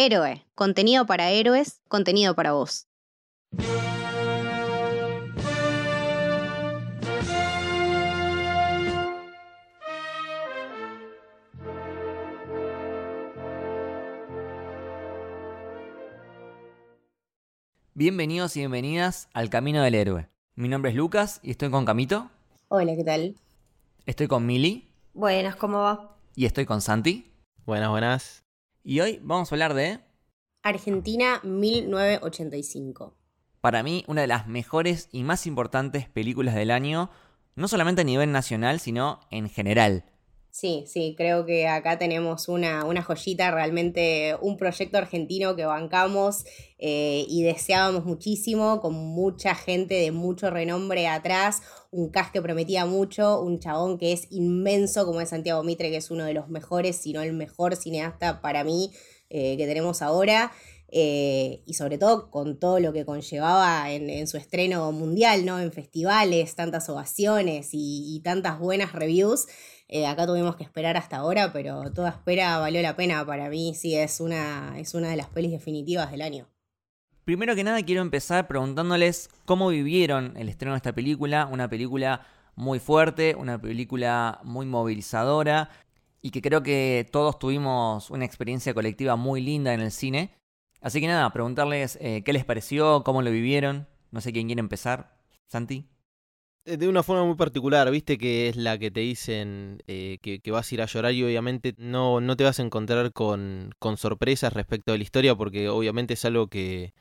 Héroe, contenido para héroes, contenido para vos. Bienvenidos y bienvenidas al Camino del Héroe. Mi nombre es Lucas y estoy con Camito. Hola, ¿qué tal? Estoy con Mili. Buenas, ¿cómo va? Y estoy con Santi. Buenas, buenas. Y hoy vamos a hablar de, Argentina 1985. para mí, una de las mejores y más importantes películas del año, no solamente a nivel nacional, sino en general. Sí, sí, creo que acá tenemos una, una joyita, realmente un proyecto argentino que bancamos eh, y deseábamos muchísimo, con mucha gente de mucho renombre atrás, un cast que prometía mucho, un chabón que es inmenso como es Santiago Mitre, que es uno de los mejores, si no el mejor cineasta para mí eh, que tenemos ahora. eh, y sobre todo con todo lo que conllevaba en, en su estreno mundial, ¿no? En festivales, tantas ovaciones y- y tantas buenas reviews. Eh, acá tuvimos que esperar hasta ahora, pero toda espera valió la pena. Para mí sí es una, es una de las pelis definitivas del año. Primero que nada quiero empezar preguntándoles cómo vivieron el estreno de esta película, una película muy fuerte, una película muy movilizadora y que creo que todos tuvimos una experiencia colectiva muy linda en el cine. Así que nada, preguntarles eh, qué les pareció, cómo lo vivieron. No sé quién quiere empezar. Santi. Eh, De una forma muy particular, viste que es la que te dicen eh, que, que vas a ir a llorar y obviamente no, no te vas a encontrar con, con sorpresas respecto de la historia porque obviamente es algo que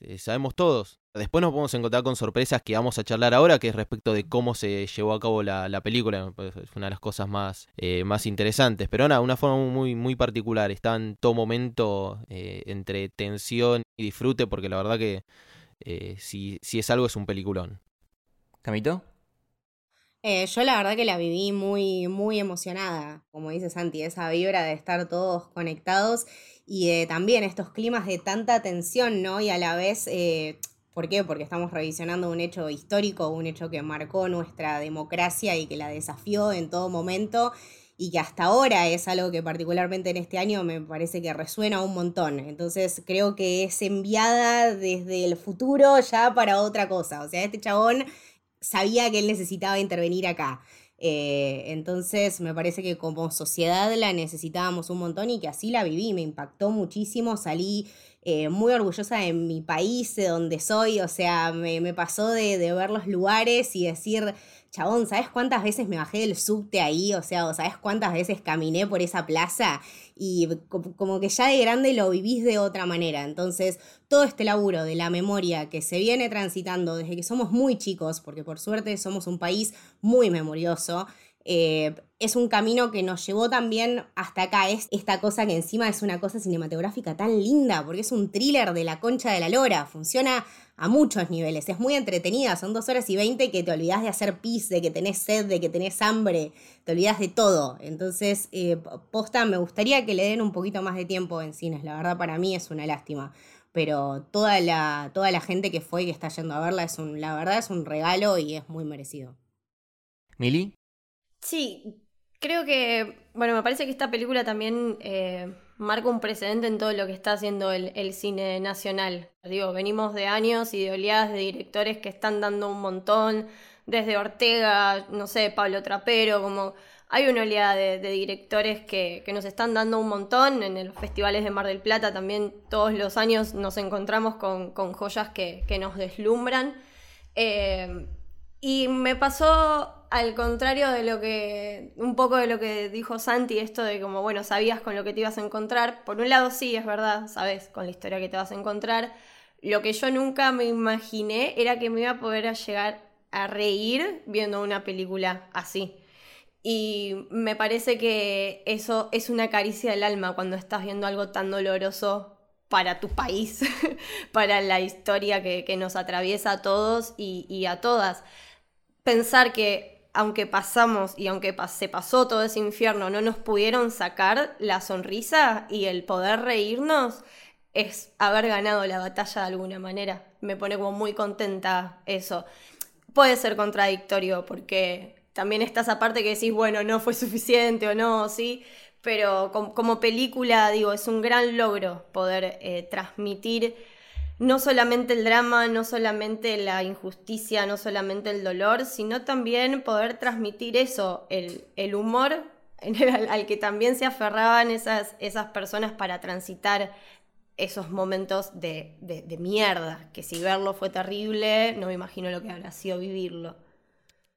eh, sabemos todos. Después nos podemos encontrar con sorpresas que vamos a charlar ahora, que es respecto de cómo se llevó a cabo la, la película, es una de las cosas más, más interesantes. Pero nada, una forma muy, muy particular, está en todo momento entre tensión y disfrute porque la verdad que si, si es algo es un peliculón. Camito. Eh, yo la verdad que la viví muy, muy emocionada, como dice Santi, esa vibra de estar todos conectados y de también estos climas de tanta tensión, ¿no? Y a la vez, eh, ¿por qué? Porque estamos revisionando un hecho histórico, un hecho que marcó nuestra democracia y que la desafió en todo momento y que hasta ahora es algo que particularmente en este año me parece que resuena un montón. Entonces creo que es enviada desde el futuro ya para otra cosa. O sea, este chabón sabía que él necesitaba intervenir acá. Eh, entonces me parece que como sociedad la necesitábamos un montón y que así la viví, me impactó muchísimo, salí eh, muy orgullosa de mi país, de donde soy, o sea, me, me pasó de, de ver los lugares y decir, chabón, ¿sabes cuántas veces me bajé del subte ahí? O sea, ¿sabes cuántas veces caminé por esa plaza? Y co- como que ya de grande lo vivís de otra manera. Entonces, todo este laburo de la memoria que se viene transitando desde que somos muy chicos, porque por suerte somos un país muy memorioso, eh, es un camino que nos llevó también hasta acá. Es esta cosa que encima es una cosa cinematográfica tan linda, porque es un thriller de la concha de la lora. Funciona a muchos niveles. Es muy entretenida. Son dos horas y veinte que te olvidas de hacer pis, de que tenés sed, de que tenés hambre. Te olvidas de todo. Entonces, eh, posta, me gustaría que le den un poquito más de tiempo en cines. La verdad, para mí es una lástima pero toda la, toda la gente que fue y que está yendo a verla es un, la verdad es un regalo y es muy merecido. Mili. Sí, creo que, bueno, me parece que esta película también eh, marca un precedente en todo lo que está haciendo el, cine nacional. Digo, venimos de años y de oleadas de directores que están dando un montón, desde Ortega, no sé, Pablo Trapero, como hay una oleada de, directores que, nos están dando un montón. En los festivales de Mar del Plata también todos los años nos encontramos con, joyas que, que nos deslumbran. Eh, y me pasó al contrario de lo que, un poco de lo que dijo Santi, esto de como, bueno, sabías con lo que te ibas a encontrar. Por un lado sí, es verdad, sabes con la historia que te vas a encontrar. Lo que yo nunca me imaginé era que me iba a poder llegar a reír viendo una película así. Y me parece que eso es una caricia del alma cuando estás viendo algo tan doloroso para tu país, para la historia que, nos atraviesa a todos y a todas. Pensar que aunque pasamos y aunque se pasó todo ese infierno, no nos pudieron sacar la sonrisa y el poder reírnos, es haber ganado la batalla de alguna manera. Me pone como muy contenta eso. Puede ser contradictorio porque también está esa parte que decís, bueno, no fue suficiente o no, sí, pero como, película, digo, es un gran logro poder eh, transmitir no solamente el drama, no solamente la injusticia, no solamente el dolor, sino también poder transmitir eso, el, humor al, que también se aferraban esas, esas personas para transitar esos momentos de, de, mierda, que si verlo fue terrible, no me imagino lo que habrá sido vivirlo.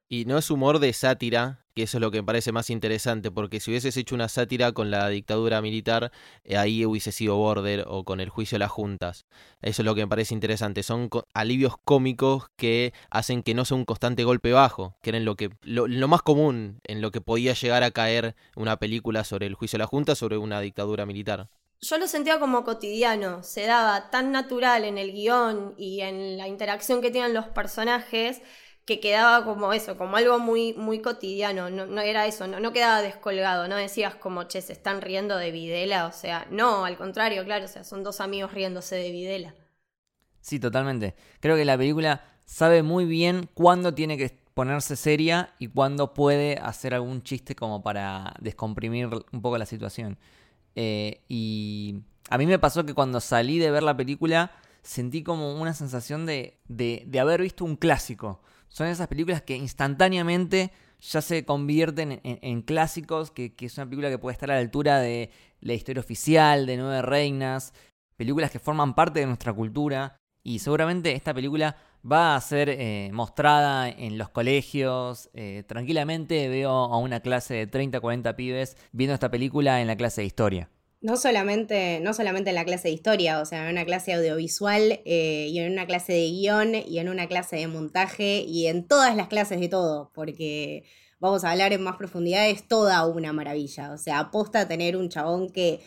Y no es humor de sátira, que eso es lo que me parece más interesante, porque si hubieses hecho una sátira con la dictadura militar, eh, ahí hubiese sido Border o con el juicio de las juntas. Eso es lo que me parece interesante. Son alivios cómicos que hacen que no sea un constante golpe bajo, que era lo, que, lo, lo más común en lo que podía llegar a caer una película sobre el juicio de la junta, sobre una dictadura militar yo lo sentía como cotidiano, se daba tan natural en el guion y en la interacción que tienen los personajes que quedaba como eso, como algo muy, muy cotidiano, no, era eso, no, no, quedaba descolgado, no decías como, che, se están riendo de Videla, o sea, no, al contrario, claro, o sea, son dos amigos riéndose de Videla. Sí, totalmente. Creo que la película sabe muy bien cuándo tiene que ponerse seria y cuándo puede hacer algún chiste como para descomprimir un poco la situación. Eh, y a mí me pasó que cuando salí de ver la película sentí como una sensación de, de haber visto un clásico. Son esas películas que instantáneamente ya se convierten en, clásicos, que, es una película que puede estar a la altura de la historia oficial, de Nueve Reinas, películas que forman parte de nuestra cultura. Y seguramente esta película va a ser eh, mostrada en los colegios. Eh, tranquilamente veo a una clase de 30, 40 pibes viendo esta película en la clase de historia. No solamente, no solamente en la clase de historia, o sea, en una clase audiovisual eh, y en una clase de guion y en una clase de montaje y en todas las clases de todo, porque vamos a hablar en más profundidad, es toda una maravilla. O sea, aposta a tener un chabón que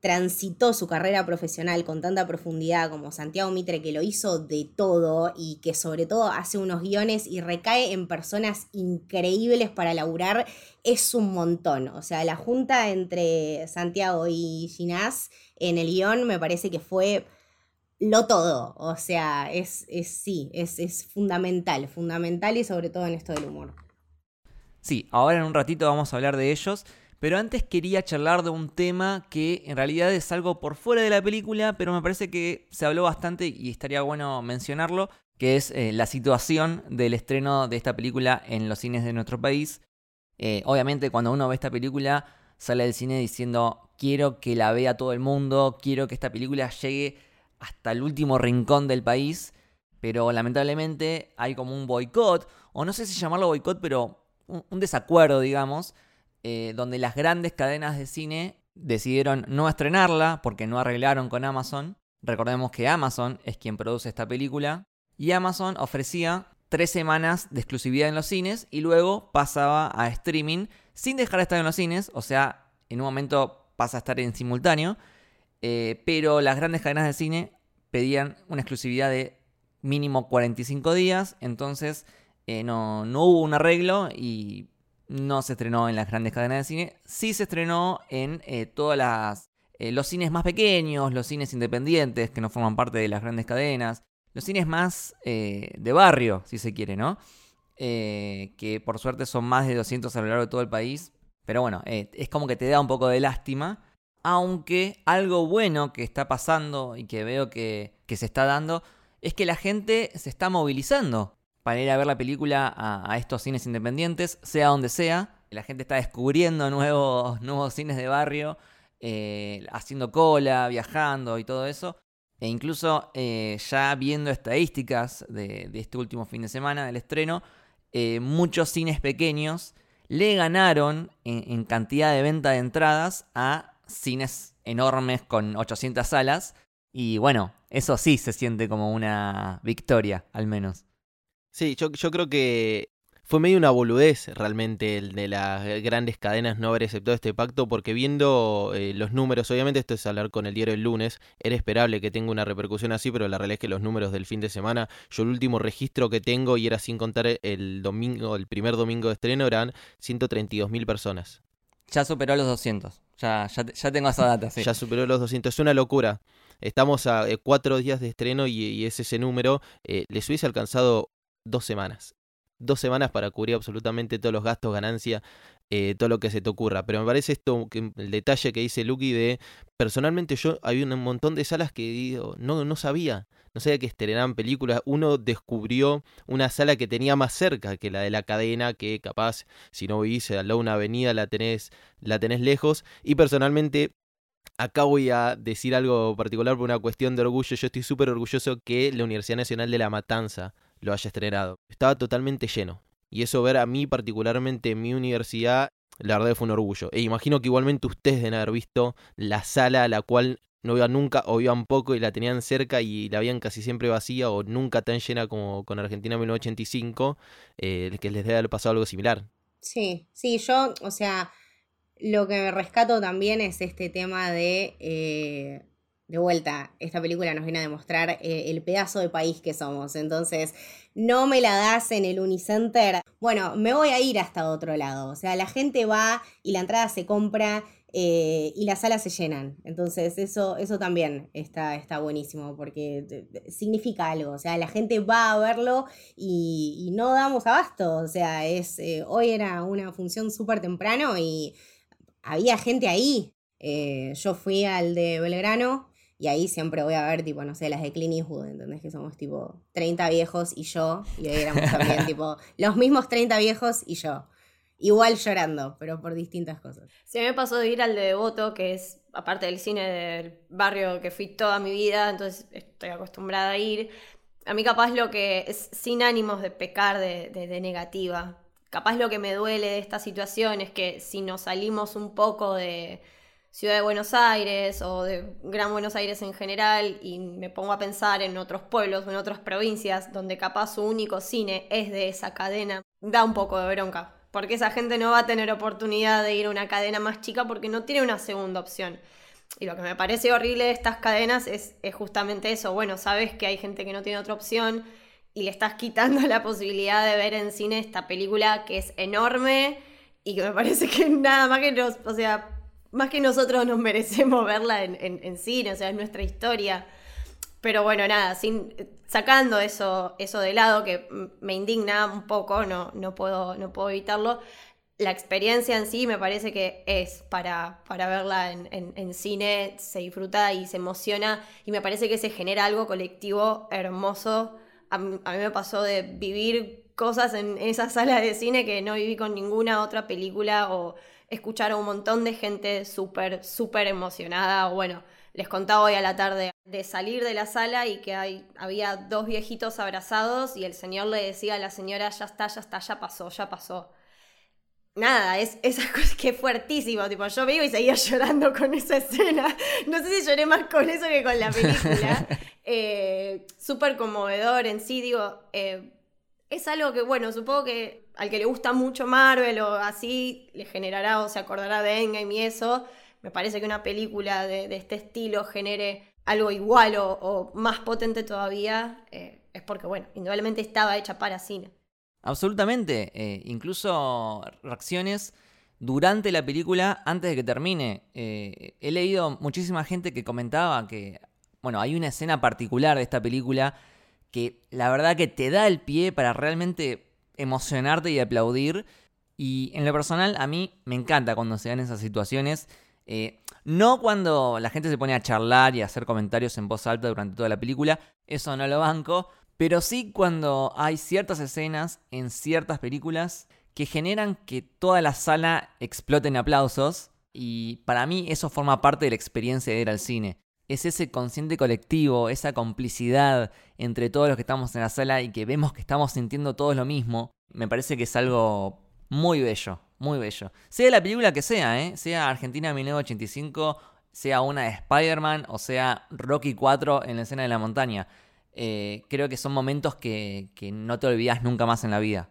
transitó su carrera profesional con tanta profundidad como Santiago Mitre, que lo hizo de todo y que sobre todo hace unos guiones y recae en personas increíbles para laburar, es un montón. O sea, la junta entre Santiago y Ginás en el guion me parece que fue lo todo. O sea, es, es sí, es, es fundamental, fundamental y sobre todo en esto del humor. Sí, ahora en un ratito vamos a hablar de ellos. Pero antes quería charlar de un tema que en realidad es algo por fuera de la película, pero me parece que se habló bastante y estaría bueno mencionarlo, que es eh, la situación del estreno de esta película en los cines de nuestro país. Eh, obviamente cuando uno ve esta película sale del cine diciendo quiero que la vea todo el mundo, quiero que esta película llegue hasta el último rincón del país, pero lamentablemente hay como un boicot, o no sé si llamarlo boicot, pero un desacuerdo, digamos, eh, donde las grandes cadenas de cine decidieron no estrenarla porque no arreglaron con Amazon. Recordemos que Amazon es quien produce esta película. Y Amazon ofrecía tres semanas de exclusividad en los cines y luego pasaba a streaming sin dejar de estar en los cines. O sea, en un momento pasa a estar en simultáneo. Eh, pero las grandes cadenas de cine pedían una exclusividad de mínimo 45 días. Entonces eh, no, no hubo un arreglo y no se estrenó en las grandes cadenas de cine, sí se estrenó en eh, eh, los cines más pequeños, los cines independientes que no forman parte de las grandes cadenas, los cines más eh, de barrio, si se quiere, ¿no? que por suerte son más de 200 a lo largo de todo el país, pero bueno, es como que te da un poco de lástima, aunque algo bueno que está pasando y que veo que se está dando es que la gente se está movilizando para ir a ver la película a, estos cines independientes, sea donde sea. La gente está descubriendo nuevos, nuevos cines de barrio, eh, haciendo cola, viajando y todo eso. E incluso eh, ya viendo estadísticas de, este último fin de semana del estreno, eh, muchos cines pequeños le ganaron en, en, cantidad de venta de entradas a cines enormes con 800 salas. Y bueno, eso sí se siente como una victoria, al menos. Sí, yo, yo creo que fue medio una boludez realmente el de las grandes cadenas no haber aceptado este pacto, porque viendo eh, los números, obviamente esto es hablar con el diario el lunes, era esperable que tenga una repercusión así, pero la realidad es que los números del fin de semana, yo el último registro que tengo, y era sin contar el domingo, el primer domingo de estreno, eran 132 mil personas. Ya superó los 200, ya, ya, tengo esa data, sí. Ya superó los 200, es una locura. Estamos a eh, cuatro días de estreno y, y es ese número. Eh, les hubiese alcanzado dos semanas. Dos semanas para cubrir absolutamente todos los gastos, ganancia. eh, todo lo que se te ocurra. Pero me parece esto, el detalle que dice Lucky de, personalmente yo había un montón de salas que no, no sabía, no sabía que estrenaban películas. Uno descubrió una sala que tenía más cerca que la de la cadena, que capaz si no vivís al lado una avenida la tenés, la tenés lejos. Y personalmente Acá voy a decir algo particular por una cuestión de orgullo. Yo estoy súper orgulloso que la Universidad Nacional de La Matanza lo haya estrenado. Estaba totalmente lleno. Y eso ver a mí particularmente en mi universidad, la verdad fue un orgullo. E imagino que igualmente ustedes deben haber visto la sala a la cual no iban nunca o iban poco y la tenían cerca y la habían casi siempre vacía o nunca tan llena como con Argentina 1985, eh, que les debe haber pasado algo similar. Sí, sí, yo, o sea, lo que rescato también es este tema de, eh, de vuelta, esta película nos viene a demostrar eh, el pedazo de país que somos. Entonces, no me la das en el Unicenter. Bueno, me voy a ir hasta otro lado. O sea, la gente va y la entrada se compra eh, y las salas se llenan. Entonces, eso, eso también está, está buenísimo porque significa algo. O sea, la gente va a verlo y, no damos abasto. O sea, es, hoy era una función súper temprano y había gente ahí. Eh, yo fui al de Belgrano y ahí siempre voy a ver, tipo, no sé, las de Clint Eastwood, ¿entendés? Que somos tipo 30 viejos y yo, y ahí éramos también tipo los mismos 30 viejos y yo. Igual llorando, pero por distintas cosas. Sí, me pasó de ir al de Devoto, que es aparte del cine del barrio que fui toda mi vida, entonces estoy acostumbrada a ir. A mí capaz lo que es sin ánimos de pecar de, de negativa, capaz lo que me duele de esta situación es que si nos salimos un poco de Ciudad de Buenos Aires o de Gran Buenos Aires en general y me pongo a pensar en otros pueblos o en otras provincias donde capaz su único cine es de esa cadena, da un poco de bronca. Porque esa gente no va a tener oportunidad de ir a una cadena más chica porque no tiene una segunda opción. Y lo que me parece horrible de estas cadenas es, es justamente eso. Bueno, sabes que hay gente que no tiene otra opción y le estás quitando la posibilidad de ver en cine esta película que es enorme y que me parece que nada más que nos, o sea, más que nosotros nos merecemos verla en, cine, o sea, es nuestra historia. Pero bueno, nada, sin, sacando eso, eso de lado, que me indigna un poco, no, no, puedo, no puedo evitarlo, la experiencia en sí me parece que es para, para verla en, en, cine, se disfruta y se emociona y me parece que se genera algo colectivo hermoso a, mí me pasó de vivir cosas en esa sala de cine que no viví con ninguna otra película o escuchar a un montón de gente súper, súper emocionada. Bueno, les contaba hoy a la tarde de salir de la sala y que hay, había dos viejitos abrazados y el señor le decía a la señora, ya está, ya está, ya pasó, ya pasó. Nada, es esa cosa que es fuertísimo. Tipo, yo vivo y seguía llorando con esa escena. No sé si lloré más con eso que con la película. Eh, súper conmovedor en sí, digo, eh, es algo que, bueno, supongo que al que le gusta mucho Marvel o así, le generará o se acordará de Endgame y eso. Me parece que una película de, este estilo genere algo igual o, más potente todavía, eh, es porque, bueno, indudablemente estaba hecha para cine. Absolutamente, incluso reacciones durante la película antes de que termine. he leído muchísima gente que comentaba que bueno, hay una escena particular de esta película que la verdad que te da el pie para realmente emocionarte y aplaudir. Y en lo personal, a mí me encanta cuando se dan esas situaciones. Eh, no cuando la gente se pone a charlar y a hacer comentarios en voz alta durante toda la película, eso no lo banco. Pero sí cuando hay ciertas escenas en ciertas películas que generan que toda la sala explote en aplausos. Y para mí eso forma parte de la experiencia de ir al cine es ese consciente colectivo, esa complicidad entre todos los que estamos en la sala y que vemos que estamos sintiendo todos lo mismo, me parece que es algo muy bello, muy bello. Sea la película que sea, ¿eh? sea Argentina 1985, sea una de Spider-Man o sea Rocky 4 en la escena de la montaña. Eh, creo que son momentos que, que no te olvidas nunca más en la vida.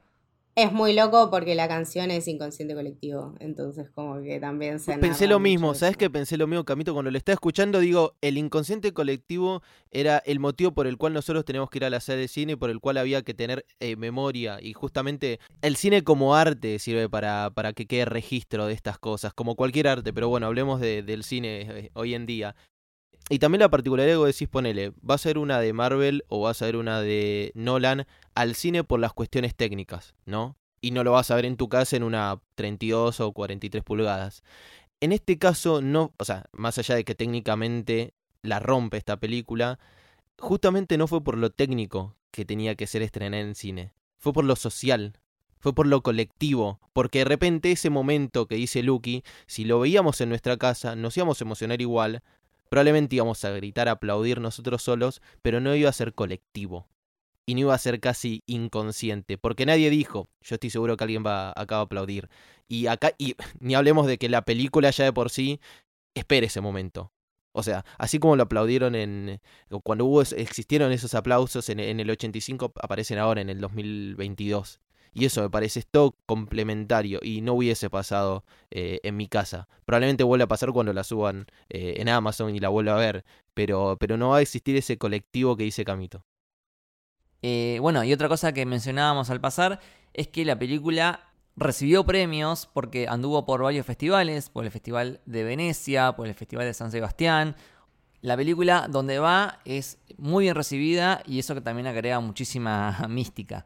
Es muy loco porque la canción es inconsciente colectivo, entonces como que también se... Pensé lo mismo, ¿sabes qué? Pensé lo mismo, Camito, cuando lo estaba escuchando, digo, el inconsciente colectivo era el motivo por el cual nosotros teníamos que ir a la sala de cine, por el cual había que tener eh, memoria, y justamente el cine como arte sirve para, para que quede registro de estas cosas, como cualquier arte, pero bueno, hablemos del cine eh, hoy en día. Y también la particularidad que decís, ponele, va a ser una de Marvel o va a ser una de Nolan al cine por las cuestiones técnicas, ¿no? y no lo vas a ver en tu casa en una 32 o 43 pulgadas. En este caso, no, o sea, más allá de que técnicamente la rompe esta película, justamente no fue por lo técnico que tenía que ser estrenada en cine, fue por lo social, fue por lo colectivo, porque de repente ese momento que dice Lucky, si lo veíamos en nuestra casa, nos íbamos a emocionar igual, probablemente íbamos a gritar, a aplaudir nosotros solos, pero no iba a ser colectivo. Y no iba a ser casi inconsciente, porque nadie dijo, yo estoy seguro que alguien va acá a aplaudir. Y acá, y ni hablemos de que la película ya de por sí espere ese momento. O sea, así como lo aplaudieron en. Cuando hubo, existieron esos aplausos en, en el 85, aparecen ahora en el 2022. Y eso me parece esto complementario y no hubiese pasado eh, en mi casa. Probablemente vuelva a pasar cuando la suban eh, en Amazon y la vuelva a ver, pero, pero no va a existir ese colectivo que dice Camito. Eh, bueno, y otra cosa que mencionábamos al pasar es que la película recibió premios porque anduvo por varios festivales, por el Festival de Venecia, por el Festival de San Sebastián. La película donde va es muy bien recibida y eso que también agrega muchísima mística.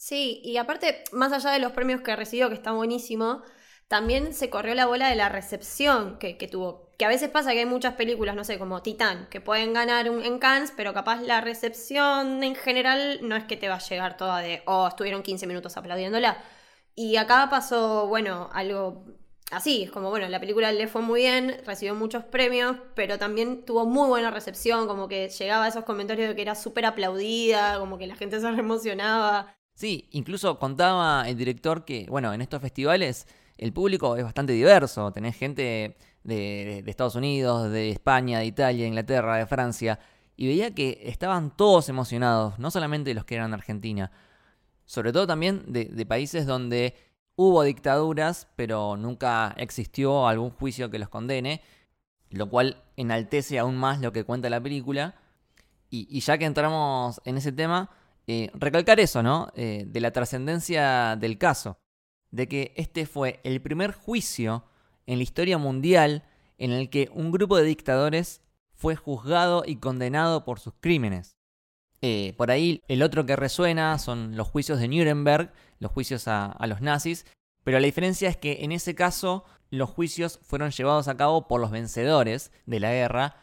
Sí, y aparte, más allá de los premios que recibió, que está buenísimo, también se corrió la bola de la recepción que, tuvo. Que a veces pasa que hay muchas películas, no sé, como Titán, que pueden ganar en Cannes, pero capaz la recepción en general no es que te va a llegar toda de, oh, estuvieron 15 minutos aplaudiéndola. Y acá pasó, bueno, algo así, es como, bueno, la película le fue muy bien, recibió muchos premios, pero también tuvo muy buena recepción, como que llegaba a esos comentarios de que era súper aplaudida, como que la gente se emocionaba. Sí, incluso contaba el director que, bueno, en estos festivales el público es bastante diverso. Tenés gente de, Estados Unidos, de España, de Italia, de Inglaterra, de Francia. Y veía que estaban todos emocionados, no solamente los que eran de Argentina. Sobre todo también de, de países donde hubo dictaduras, pero nunca existió algún juicio que los condene. Lo cual enaltece aún más lo que cuenta la película. y ya que entramos en ese tema, eh, recalcar eso, ¿no? Eh, de la trascendencia del caso. De que este fue el primer juicio en la historia mundial en el que un grupo de dictadores fue juzgado y condenado por sus crímenes. Eh, por ahí el otro que resuena son los juicios de Nuremberg, los juicios a, los nazis, pero la diferencia es que en ese caso los juicios fueron llevados a cabo por los vencedores de la guerra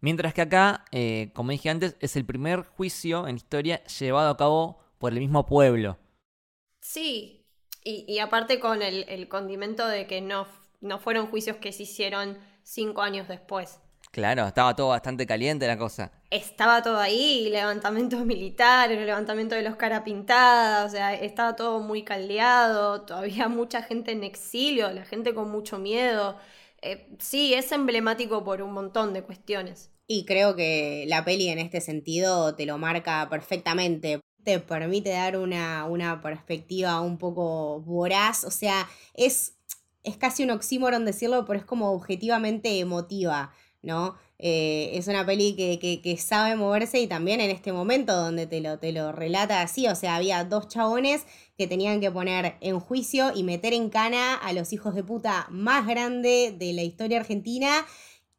Mientras que acá, eh, como dije antes, es el primer juicio en historia llevado a cabo por el mismo pueblo. Sí, y, aparte con el, condimento de que no, no fueron juicios que se hicieron cinco años después. Claro, estaba todo bastante caliente la cosa. Estaba todo ahí, levantamientos militares, levantamiento de los cara pintada, o sea, estaba todo muy caldeado, todavía mucha gente en exilio, la gente con mucho miedo. Eh, sí, es emblemático por un montón de cuestiones. Y creo que la peli en este sentido te lo marca perfectamente. Te permite dar una, una perspectiva un poco voraz. O sea, es, es casi un oxímoron decirlo, pero es como objetivamente emotiva, ¿no? Eh, es una peli que, que, sabe moverse y también en este momento donde te lo, te lo relata así, o sea, había dos chabones que tenían que poner en juicio y meter en cana a los hijos de puta más grande de la historia argentina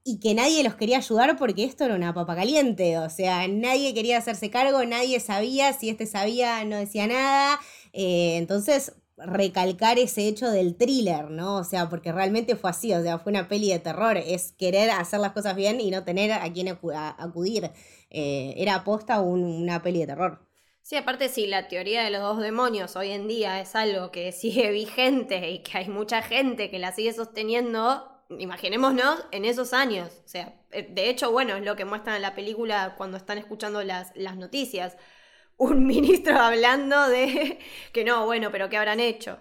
y que nadie los quería ayudar porque esto era una papa caliente, o sea, nadie quería hacerse cargo, nadie sabía, si este sabía no decía nada, eh, entonces recalcar ese hecho del thriller, ¿no? O sea, porque realmente fue así, o sea, fue una peli de terror, es querer hacer las cosas bien y no tener a quien acudir. Eh, era aposta una peli de terror. Sí, aparte si la teoría de los dos demonios hoy en día es algo que sigue vigente y que hay mucha gente que la sigue sosteniendo, imaginémonos en esos años. O sea, eh, de hecho, bueno, es lo que muestran en la película cuando están escuchando las, las noticias un ministro hablando de que no, bueno, pero ¿qué habrán hecho?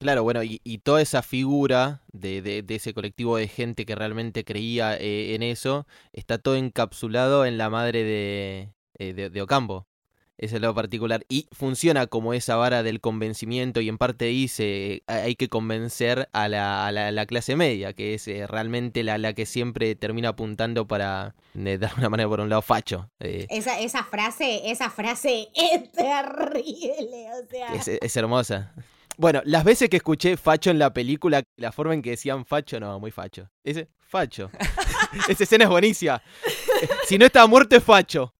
Claro, bueno, y, toda esa figura de, de, ese colectivo de gente que realmente creía eh, en eso, está todo encapsulado en la madre de, eh, de Ocampo. Ese es lo particular. Y funciona como esa vara del convencimiento y en parte dice hay que convencer a la, a la, clase media, que es eh, realmente la, la, que siempre termina apuntando para, de alguna manera, por un lado, facho. Eh. Esa, esa frase, esa frase es terrible, o sea. Es, es hermosa. Bueno, las veces que escuché facho en la película, la forma en que decían facho, no, muy facho. Ese, facho. Esa escena es buenísima. Si no estaba muerto es facho.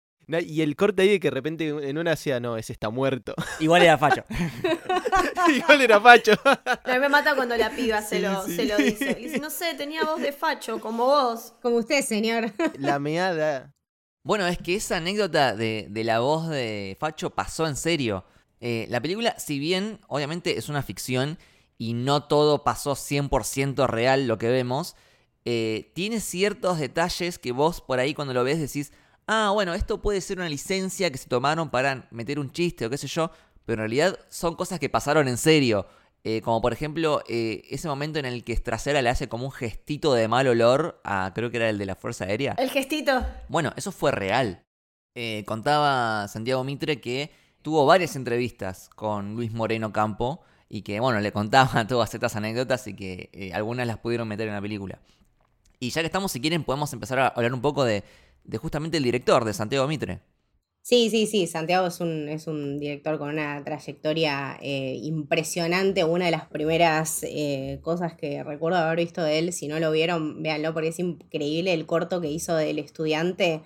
Y el corte ahí de que de repente en una hacía, no, ese está muerto. Igual era facho. Igual era facho. A mí me mata cuando la piba se, lo, se lo dice. Y dice, no sé, tenía voz de facho, como vos. Como usted, señor. La meada. Bueno, es que esa anécdota de, de la voz de Facho pasó en serio. Eh, la película, si bien obviamente es una ficción y no todo pasó 100% real lo que vemos, eh, tiene ciertos detalles que vos por ahí cuando lo ves decís, ah, bueno, esto puede ser una licencia que se tomaron para meter un chiste o qué sé yo, pero en realidad son cosas que pasaron en serio. Eh, como por ejemplo, eh, ese momento en el que Strasera le hace como un gestito de mal olor a, creo que era el de la Fuerza Aérea. El gestito. Bueno, eso fue real. contaba Santiago Mitre que tuvo varias entrevistas con Luis Moreno Campo y que, bueno, le contaba todas estas anécdotas y que algunas las pudieron meter en la película. Y ya que estamos, si quieren, podemos empezar a hablar un poco de, justamente el director, de Santiago Mitre. Sí, sí, sí, Santiago es un, es un director con una trayectoria eh, impresionante. Una de las primeras eh, cosas que recuerdo haber visto de él, si no lo vieron, véanlo porque es increíble el corto que hizo del estudiante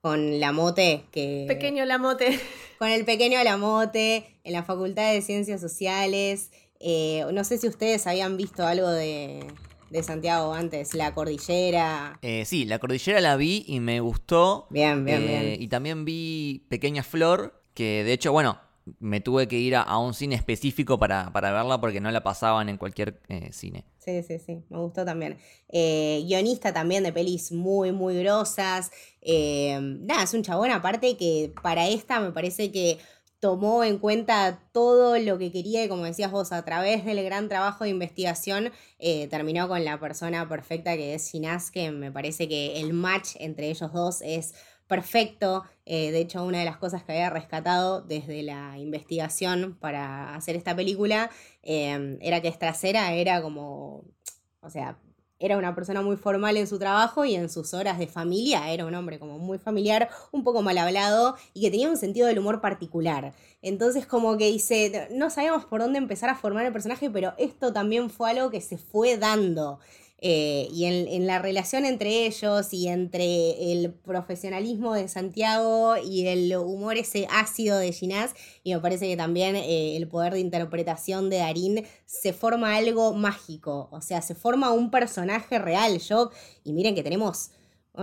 con la mote. Que, pequeño la mote. Con el pequeño la mote en la Facultad de Ciencias Sociales. Eh, no sé si ustedes habían visto algo de, de Santiago antes, La Cordillera. Eh, sí, La Cordillera la vi y me gustó. Bien, bien, bien. Eh, y también vi Pequeña Flor, que de hecho, bueno, me tuve que ir a, un cine específico para, verla porque no la pasaban en cualquier eh, cine. Sí, sí, sí, me gustó también. guionista también de pelis muy, muy grosas. nada, es un chabón aparte que para esta me parece que tomó en cuenta todo lo que quería y como decías vos, a través del gran trabajo de investigación, eh, terminó con la persona perfecta que es Sinaz, que me parece que el match entre ellos dos es perfecto. Eh, de hecho, una de las cosas que había rescatado desde la investigación para hacer esta película eh, era que Estracera era como, o sea, era una persona muy formal en su trabajo y en sus horas de familia era un hombre como muy familiar, un poco mal hablado y que tenía un sentido del humor particular. Entonces como que dice, no sabíamos por dónde empezar a formar el personaje, pero esto también fue algo que se fue dando. Eh, y en, la relación entre ellos y entre el profesionalismo de Santiago y el humor ese ácido de Ginás, y me parece que también eh, el poder de interpretación de Darín se forma algo mágico, o sea, se forma un personaje real. Yo, y miren que tenemos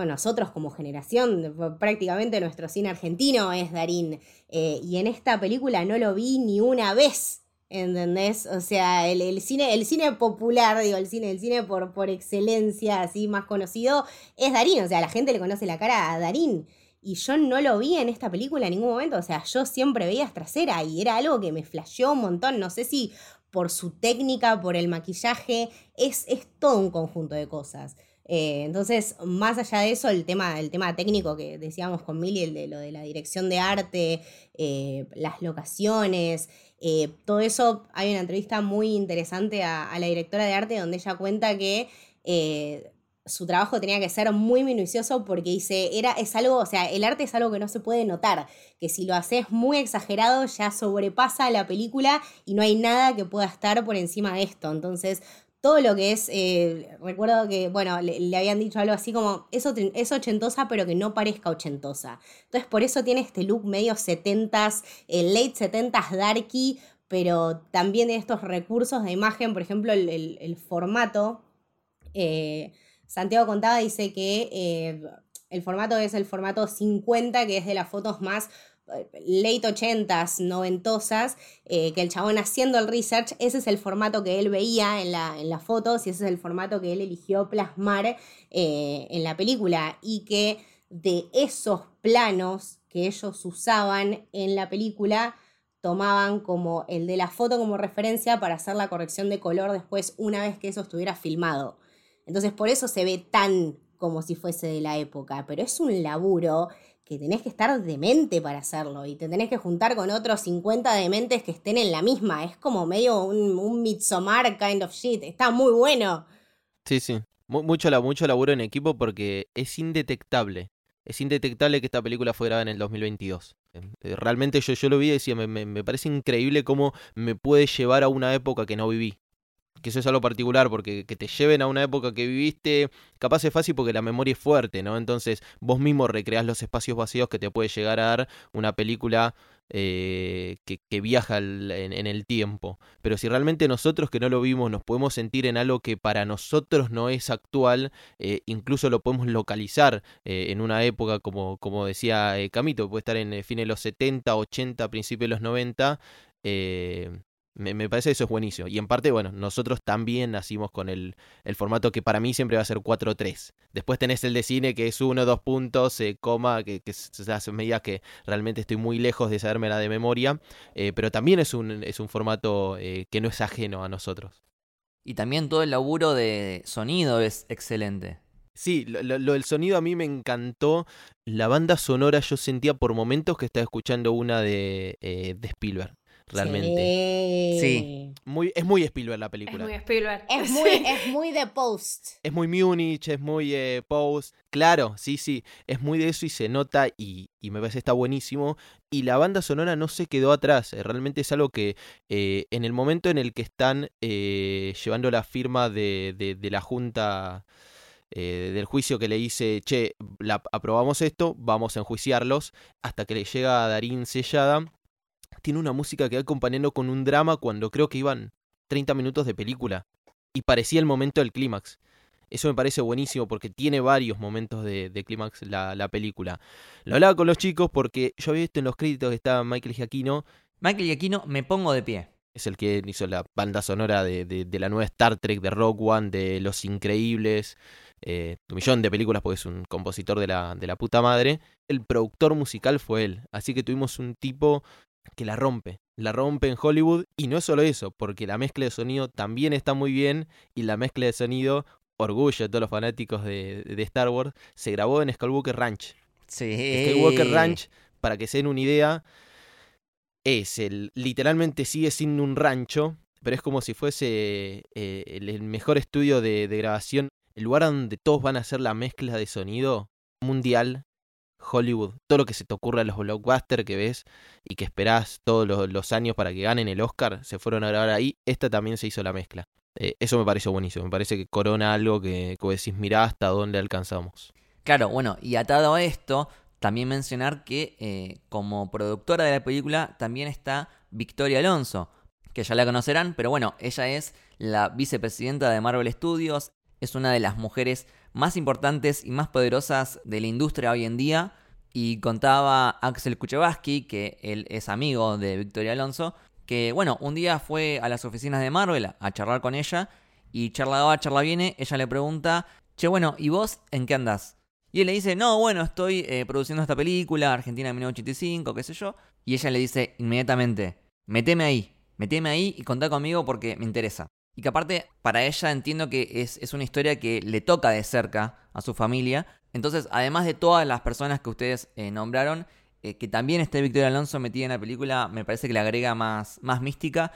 nosotros como generación, prácticamente nuestro cine argentino es Darín. Eh, y en esta película no lo vi ni una vez. ¿Entendés? O sea, el, cine, el cine popular, digo, el cine, el cine por, por excelencia, así más conocido, es Darín. O sea, la gente le conoce la cara a Darín. Y yo no lo vi en esta película en ningún momento. O sea, yo siempre veía trasera y era algo que me flasheó un montón. No sé si por su técnica, por el maquillaje, es, es todo un conjunto de cosas. Eh, entonces, más allá de eso, el tema, el tema técnico que decíamos con Mili, el de lo de la dirección de arte, eh, las locaciones, eh, todo eso, hay una entrevista muy interesante a, la directora de arte donde ella cuenta que su trabajo tenía que ser muy minucioso porque dice, era, es algo, o sea, el arte es algo que no se puede notar, que si lo haces muy exagerado ya sobrepasa la película y no hay nada que pueda estar por encima de esto. Entonces, todo lo que es, eh, recuerdo que, bueno, le, habían dicho algo así como, eso es ochentosa pero que no parezca ochentosa. Entonces por eso tiene este look medio 70s, el late 70s darky, pero también estos recursos de imagen, por ejemplo, el, formato. Eh, Santiago contaba, dice que eh, el formato es el formato 50, que es de las fotos más late 80s, noventosas, eh, que el chabón haciendo el research, ese es el formato que él veía en, la, las fotos y ese es el formato que él eligió plasmar eh, en la película y que de esos planos que ellos usaban en la película tomaban como el de la foto como referencia para hacer la corrección de color después una vez que eso estuviera filmado. Entonces por eso se ve tan como si fuese de la época, pero es un laburo que tenés que estar demente para hacerlo y te tenés que juntar con otros 50 dementes que estén en la misma. Es como medio un, un Midsommar kind of shit. Está muy bueno. Sí, sí. Mucho, mucho laburo en equipo porque es indetectable. Es indetectable que esta película fue grabada en el 2022. Eh, realmente yo, yo lo vi y decía, me, me parece increíble cómo me puede llevar a una época que no viví. Que eso es algo particular, porque que te lleven a una época que viviste, capaz es fácil porque la memoria es fuerte, ¿no? Entonces vos mismo recreás los espacios vacíos que te puede llegar a dar una película eh, que, viaja en, el tiempo. Pero si realmente nosotros que no lo vimos nos podemos sentir en algo que para nosotros no es actual, eh, incluso lo podemos localizar eh, en una época como, como decía Camito, puede estar en fines de los 70, 80, principios de los 90, me, parece que eso es buenísimo. Y en parte, bueno, nosotros también nacimos con el, el formato que para mí siempre va a ser 4-3. Después tenés el de cine que es 1, 2 puntos, eh, coma, que, que se hace medidas que realmente estoy muy lejos de saberme la de memoria. Eh, pero también es un, es un formato eh, que no es ajeno a nosotros. Y también todo el laburo de sonido es excelente. Sí, lo, lo, del sonido a mí me encantó. La banda sonora yo sentía por momentos que estaba escuchando una de, de Spielberg realmente. Sí. Muy, es muy Spielberg la película. Es muy Spielberg. Es muy, es muy de Post. Es muy Munich, es muy eh, Post. Claro, sí, sí. Es muy de eso y se nota y, y, me parece está buenísimo. Y la banda sonora no se quedó atrás. Eh, realmente es algo que eh, en el momento en el que están llevando la firma de, de, la Junta. del juicio que le dice, che, la, aprobamos esto, vamos a enjuiciarlos, hasta que le llega a Darín sellada tiene una música que va acompañando con un drama cuando creo que iban 30 minutos de película. Y parecía el momento del clímax. Eso me parece buenísimo porque tiene varios momentos de, clímax la, película. Lo hablaba con los chicos porque yo había visto en los créditos que estaba Michael Giacchino. Michael Giacchino, me pongo de pie. Es el que hizo la banda sonora de, la nueva Star Trek, de Rock One, de Los Increíbles, eh, un millón de películas porque es un compositor de la, de la puta madre. El productor musical fue él. Así que tuvimos un tipo que la rompe. La rompe en Hollywood y no es solo eso, porque la mezcla de sonido también está muy bien y la mezcla de sonido, orgullo de todos los fanáticos de, Star Wars, se grabó en Skywalker Ranch. Sí. Skywalker Ranch, para que se den una idea, es el, literalmente sigue siendo un rancho, pero es como si fuese eh, el, mejor estudio de, de grabación, el lugar donde todos van a hacer la mezcla de sonido mundial Hollywood, todo lo que se te ocurra a los blockbusters que ves y que esperás todos los, años para que ganen el Oscar, se fueron a grabar ahí. Esta también se hizo la mezcla. Eh, eso me parece buenísimo, me parece que corona algo que, que decís, mirá hasta dónde alcanzamos. Claro, bueno, y atado a esto, también mencionar que eh, como productora de la película también está Victoria Alonso, que ya la conocerán, pero bueno, ella es la vicepresidenta de Marvel Studios, es una de las mujeres más importantes y más poderosas de la industria hoy en día. Y contaba Axel Kuchevaski, que él es amigo de Victoria Alonso, que bueno, un día fue a las oficinas de Marvel a charlar con ella y charla va, charla viene, ella le pregunta, che bueno, ¿y vos en qué andás? Y él le dice, no, bueno, estoy eh, produciendo esta película, Argentina 1985, qué sé yo. Y ella le dice inmediatamente, meteme ahí, meteme ahí y contá conmigo porque me interesa. Y que aparte, para ella entiendo que es, una historia que le toca de cerca a su familia. Entonces, además de todas las personas que ustedes eh, nombraron, eh, que también esté Victoria Alonso metida en la película, me parece que le agrega más, más mística.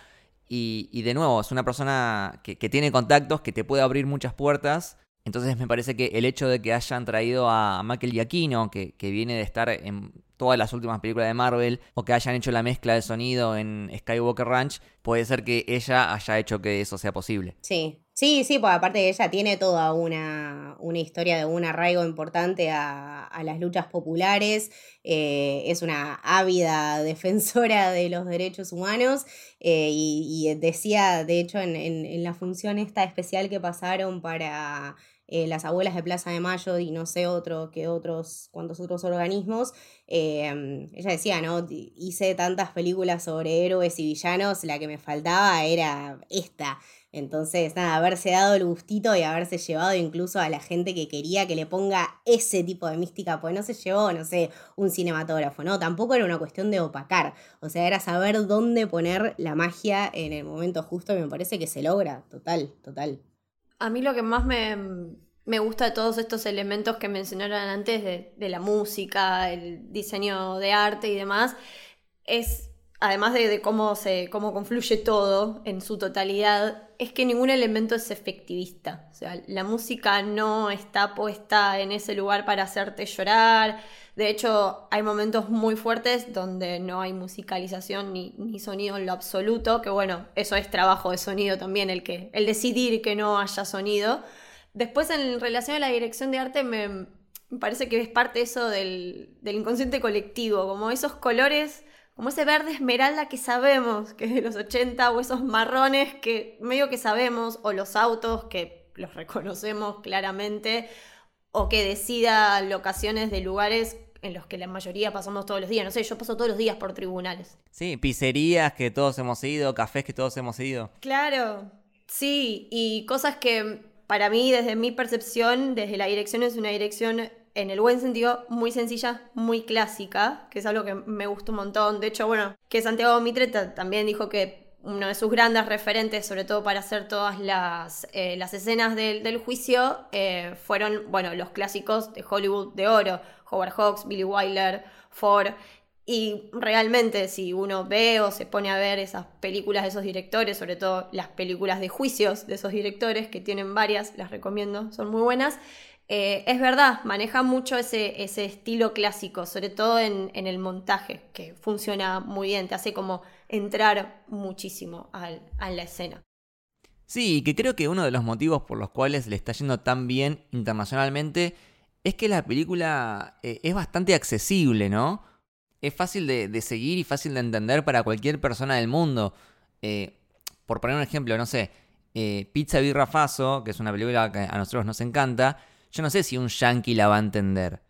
Y, de nuevo, es una persona que, tiene contactos, que te puede abrir muchas puertas. Entonces me parece que el hecho de que hayan traído a Michael Giacchino, que, que viene de estar en todas las últimas películas de Marvel o que hayan hecho la mezcla de sonido en Skywalker Ranch, puede ser que ella haya hecho que eso sea posible. Sí, sí, sí, porque aparte ella tiene toda una, una historia de un arraigo importante a, las luchas populares, eh, es una ávida defensora de los derechos humanos eh, y, decía, de hecho, en la función esta especial que pasaron para eh, las abuelas de Plaza de Mayo y no sé otro que otros, cuantos otros organismos. Em, ella decía, ¿no? Hice tantas películas sobre héroes y villanos, la que me faltaba era esta. Entonces, nada, haberse dado el gustito y haberse llevado incluso a la gente que quería que le ponga ese tipo de mística, pues no se llevó, no sé, un cinematógrafo, ¿no? Tampoco era una cuestión de opacar, o sea, era saber dónde poner la magia en el momento justo y me parece que se logra, total, total. A mí lo que más me, gusta de todos estos elementos que mencionaron antes, de, la música, el diseño de arte y demás, es, además de, cómo, se, cómo confluye todo en su totalidad, es que ningún elemento es efectivista. O sea, la música no está puesta en ese lugar para hacerte llorar, De hecho, hay momentos muy fuertes donde no hay musicalización ni, ni, sonido en lo absoluto, que bueno, eso es trabajo de sonido también, el, que, el decidir que no haya sonido. Después, en relación a la dirección de arte, me, parece que es parte eso del, del inconsciente colectivo, como esos colores como ese verde esmeralda que sabemos que es de los 80 o esos marrones que medio que sabemos o los autos que los reconocemos claramente o que decida locaciones de lugares en los que la mayoría pasamos todos los días. No sé, yo paso todos los días por tribunales. Sí, pizzerías que todos hemos ido, cafés que todos hemos ido. Claro, sí, y cosas que para mí, desde mi percepción, desde la dirección es una dirección en el buen sentido, muy sencilla, muy clásica, que es algo que me gusta un montón. De hecho, bueno, que Santiago Mitre también dijo que uno de sus grandes referentes, sobre todo para hacer todas las, eh, las escenas del, juicio, eh, fueron, bueno, los clásicos de Hollywood de oro, Howard Hawks, Billy Wilder, Ford. Y realmente si uno ve o se pone a ver esas películas de esos directores, sobre todo las películas de juicios de esos directores, que tienen varias, las recomiendo, son muy buenas, eh, es verdad, maneja mucho ese, ese estilo clásico, sobre todo en, el montaje, que funciona muy bien, te hace como entrar muchísimo a la escena. Sí, que creo que uno de los motivos por los cuales le está yendo tan bien internacionalmente es que la película eh, es bastante accesible, ¿no? Es fácil de, seguir y fácil de entender para cualquier persona del mundo. Eh, por poner un ejemplo, no sé, Pizza Birra Faso, que es una película que a nosotros nos encanta, yo no sé si un yankee la va a entender.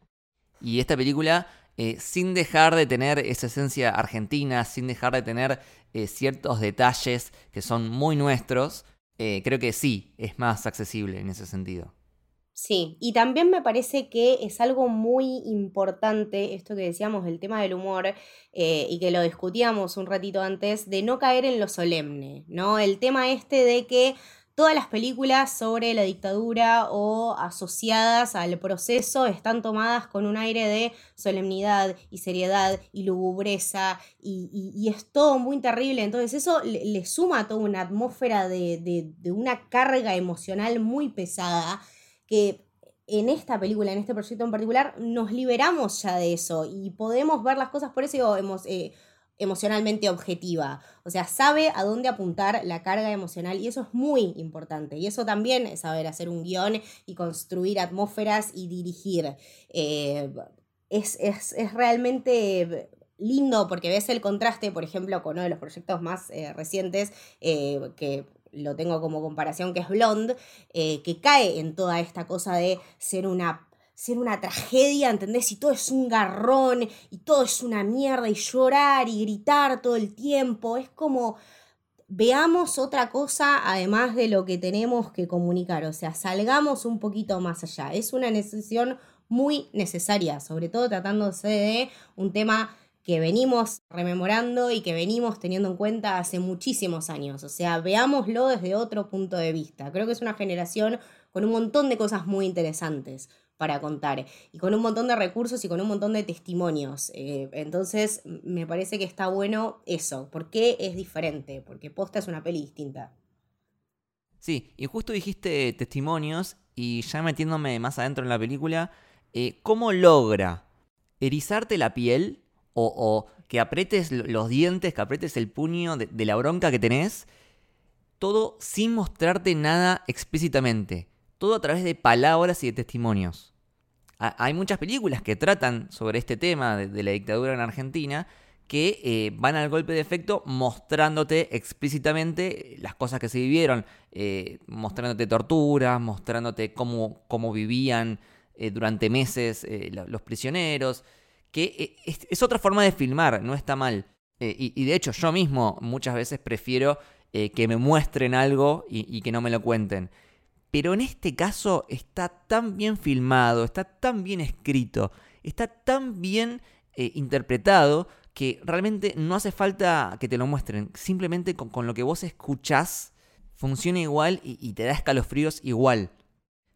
Y esta película, eh, sin dejar de tener esa esencia argentina, sin dejar de tener eh, ciertos detalles que son muy nuestros, eh, creo que sí, es más accesible en ese sentido. Sí, y también me parece que es algo muy importante, esto que decíamos del tema del humor, y que lo discutíamos un ratito antes, de no caer en lo solemne, ¿no? El tema este de que Todas las películas sobre la dictadura o asociadas al proceso están tomadas con un aire de solemnidad y seriedad y lugubreza y, es todo muy terrible. Entonces eso le, suma a toda una atmósfera de, una carga emocional muy pesada que en esta película, en este proyecto en particular, nos liberamos ya de eso y podemos ver las cosas, por eso hemos, eh, emocionalmente objetiva. O sea, sabe a dónde apuntar la carga emocional y eso es muy importante. Y eso también es saber hacer un guion y construir atmósferas y dirigir. Eh, es, realmente lindo porque ves el contraste, por ejemplo, con uno de los proyectos más eh, recientes eh, que lo tengo como comparación, que es Blonde, que cae en toda esta cosa de ser una ser una tragedia, ¿entendés? Y todo es un garrón, y todo es una mierda, y llorar y gritar todo el tiempo. Es como, veamos otra cosa además de lo que tenemos que comunicar, o sea, salgamos un poquito más allá. Es una decisión muy necesaria, sobre todo tratándose de un tema que venimos rememorando y que venimos teniendo en cuenta hace muchísimos años. O sea, veámoslo desde otro punto de vista. Creo que es una generación con un montón de cosas muy interesantes para contar y con un montón de recursos y con un montón de testimonios. Eh, entonces me parece que está bueno eso. ¿Por qué es diferente? Porque Posta es una peli distinta. Sí, y justo dijiste testimonios y ya metiéndome más adentro en la película, eh, ¿cómo logra erizarte la piel o, que apretes los dientes, que apretes el puño de la bronca que tenés? Todo sin mostrarte nada explícitamente todo a través de palabras y de testimonios. Hay muchas películas que tratan sobre este tema de, la dictadura en Argentina que eh, van al golpe de efecto mostrándote explícitamente las cosas que se vivieron, eh, mostrándote torturas, mostrándote cómo, cómo vivían eh, durante meses los prisioneros, que es, otra forma de filmar, no está mal. Y, de hecho yo mismo muchas veces prefiero que me muestren algo y que no me lo cuenten. Pero en este caso está tan bien filmado, está tan bien escrito, está tan bien eh, interpretado que realmente no hace falta que te lo muestren. Simplemente con, lo que vos escuchás funciona igual y, te da escalofríos igual.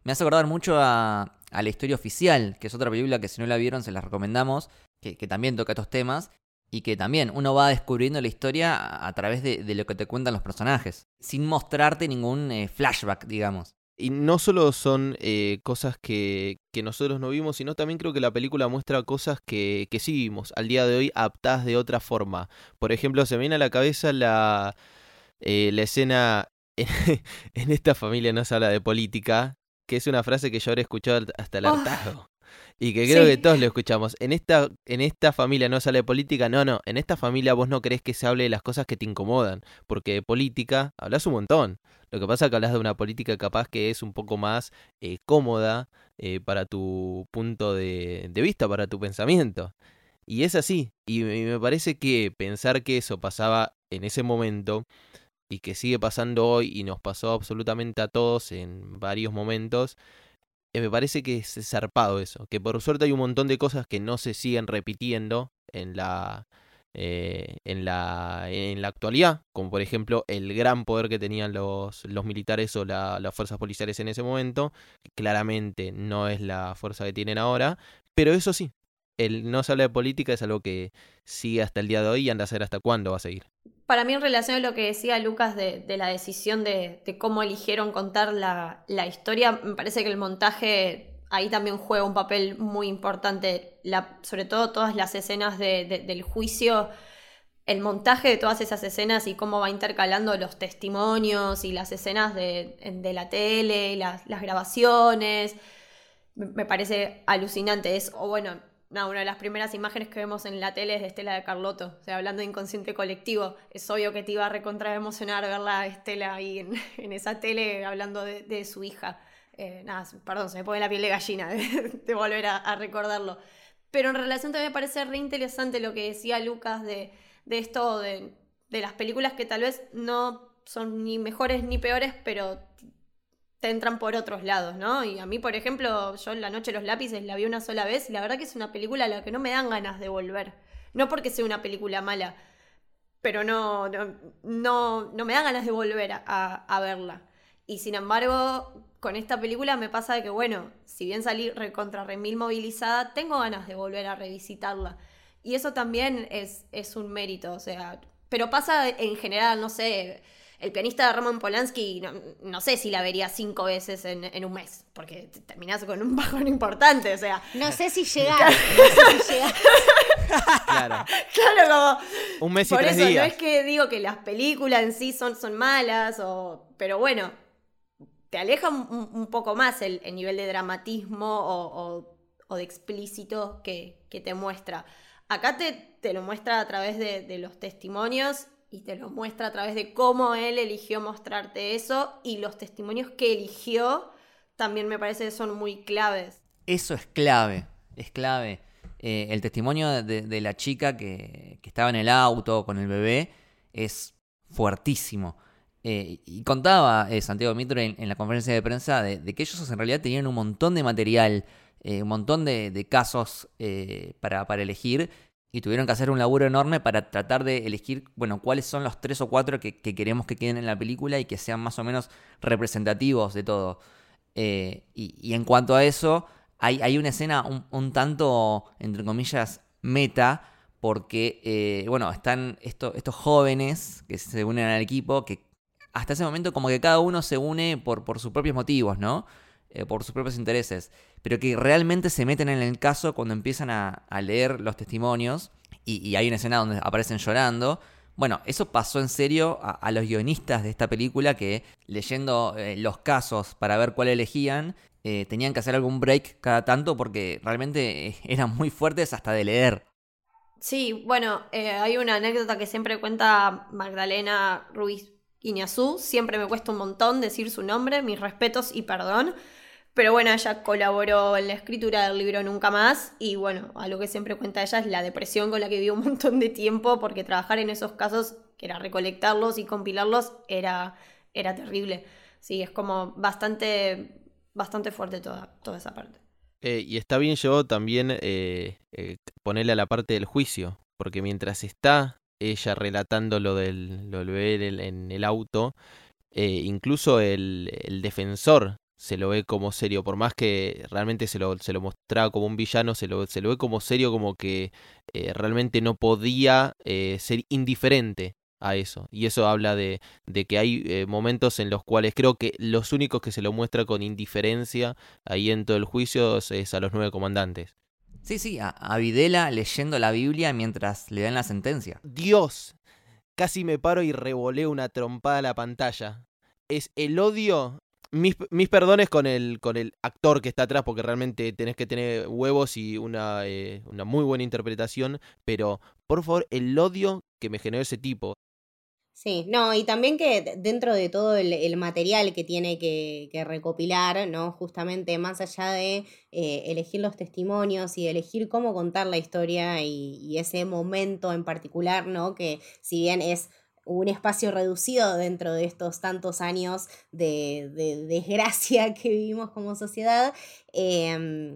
Me hace acordar mucho a, La Historia Oficial, que es otra película que si no la vieron se la recomendamos, que, también toca estos temas y que también uno va descubriendo la historia a, través de, lo que te cuentan los personajes, sin mostrarte ningún eh, flashback, digamos. Y no solo son eh, cosas que, que, nosotros no vimos, sino también creo que la película muestra cosas que, que sí vimos al día de hoy adaptadas de otra forma. Por ejemplo, se me viene a la cabeza la, eh, la escena en, esta familia no se habla de política, que es una frase que yo habré escuchado hasta el hartazgo. Y que creo que todos lo escuchamos. En esta, en esta familia no se habla de política. No, no. En esta familia vos no crees que se hable de las cosas que te incomodan. Porque de política hablas un montón. Lo que pasa es que hablas de una política capaz que es un poco más eh, cómoda eh, para tu punto de, de, vista, para tu pensamiento. Y es así. Y, y me parece que pensar que eso pasaba en ese momento y que sigue pasando hoy y nos pasó absolutamente a todos en varios momentos, me parece que es zarpado eso, que por suerte hay un montón de cosas que no se siguen repitiendo en la, eh, en la, en la actualidad, como por ejemplo el gran poder que tenían los, los militares o las fuerzas policiales en ese momento, claramente no es la fuerza que tienen ahora, pero eso sí, el no se habla de política es algo que sigue hasta el día de hoy y anda a ser hasta cuándo va a seguir. Para mí, en relación a lo que decía Lucas de, la decisión de, cómo eligieron contar la, historia, me parece que el montaje ahí también juega un papel muy importante. sobre todo todas las escenas del juicio, el montaje de todas esas escenas y cómo va intercalando los testimonios y las escenas de, la tele, las, las grabaciones, me parece alucinante. Es, o bueno, una de las primeras imágenes que vemos en la tele es de Estela de Carlotto, o sea, hablando de inconsciente colectivo. Es obvio que te iba a recontra emocionar verla a Estela ahí en, esa tele hablando de, su hija. Eh, nada, perdón, se me pone la piel de gallina de, volver a, recordarlo. Pero en relación también me parece re interesante lo que decía Lucas de, esto, de, de las películas que tal vez no son ni mejores ni peores, pero entran por otros lados, ¿no? Y a mí, por ejemplo, yo en La Noche de los Lápices la vi una sola vez y la verdad que es una película a la que no me dan ganas de volver. No porque sea una película mala, pero no, no, no, me dan ganas de volver a, verla. Y sin embargo, con esta película me pasa de que, bueno, si bien salí recontra remil movilizada, tengo ganas de volver a revisitarla. Y eso también es, es un mérito, o sea, pero pasa en general, no sé el pianista de Roman Polanski, no, sé si la vería cinco veces en, un mes, porque terminás con un bajón importante, o sea. No sé si llegar, no sé si llegar. Claro. Claro, como. Un mes y por tres eso, días. No es que digo que las películas en sí son, son malas, o, pero bueno, te aleja un, poco más el, nivel de dramatismo o, o, de explícito que, que, te muestra. Acá te, te lo muestra a través de, de los testimonios y te lo muestra a través de cómo él eligió mostrarte eso y los testimonios que eligió también me parece que son muy claves. Eso es clave, es clave. Eh, el testimonio de, la chica que, estaba en el auto con el bebé es fuertísimo. Eh, y contaba eh, Santiago Mitre en, la conferencia de prensa de, que ellos en realidad tenían un montón de material, un montón de, casos para, para elegir y tuvieron que hacer un laburo enorme para tratar de elegir, bueno, cuáles son los tres o cuatro que, queremos que queden en la película y que sean más o menos representativos de todo. Eh, y, en cuanto a eso, hay, hay una escena un, tanto, entre comillas, meta, porque, eh, bueno, están estos jóvenes que se unen al equipo, que hasta ese momento como que cada uno se une por, por sus propios motivos, ¿no? Eh, por sus propios intereses, pero que realmente se meten en el caso cuando empiezan a, leer los testimonios y, hay una escena donde aparecen llorando. Bueno, eso pasó en serio a, los guionistas de esta película que leyendo eh, los casos para ver cuál elegían, eh, tenían que hacer algún break cada tanto porque realmente eran muy fuertes hasta de leer. Sí, bueno, hay una anécdota que siempre cuenta Magdalena Ruiz Iñazú. Siempre me cuesta un montón decir su nombre, mis respetos y perdón. Pero bueno, ella colaboró en la escritura del libro Nunca Más y bueno, a lo que siempre cuenta ella es la depresión con la que vivió un montón de tiempo porque trabajar en esos casos, que era recolectarlos y compilarlos, era, era terrible. Sí, es como bastante, bastante fuerte toda, toda esa parte. Eh, y está bien yo también eh, eh, ponerle a la parte del juicio, porque mientras está ella relatando lo del, lo en, el auto, incluso el defensor se lo ve como serio, por más que realmente se lo, se lo mostraba como un villano, se lo, se lo ve como serio, como que eh, realmente no podía eh, ser indiferente a eso. Y eso habla de, de que hay eh, momentos en los cuales creo que los únicos que se lo muestra con indiferencia ahí en todo el juicio es a los nueve comandantes. Sí, sí, a, a Videla leyendo la Biblia mientras le dan la sentencia. Dios, casi me paro y revolé una trompada a la pantalla. Es el odio mis, mis, perdones con el, con el actor que está atrás, porque realmente tenés que tener huevos y una, eh, una muy buena interpretación, pero por favor, el odio que me generó ese tipo. Sí, no, y también que dentro de todo el, material que tiene que, que, recopilar, ¿no? Justamente más allá de eh, elegir los testimonios y elegir cómo contar la historia y, y ese momento en particular, ¿no? Que si bien es un espacio reducido dentro de estos tantos años de, de desgracia que vivimos como sociedad, eh,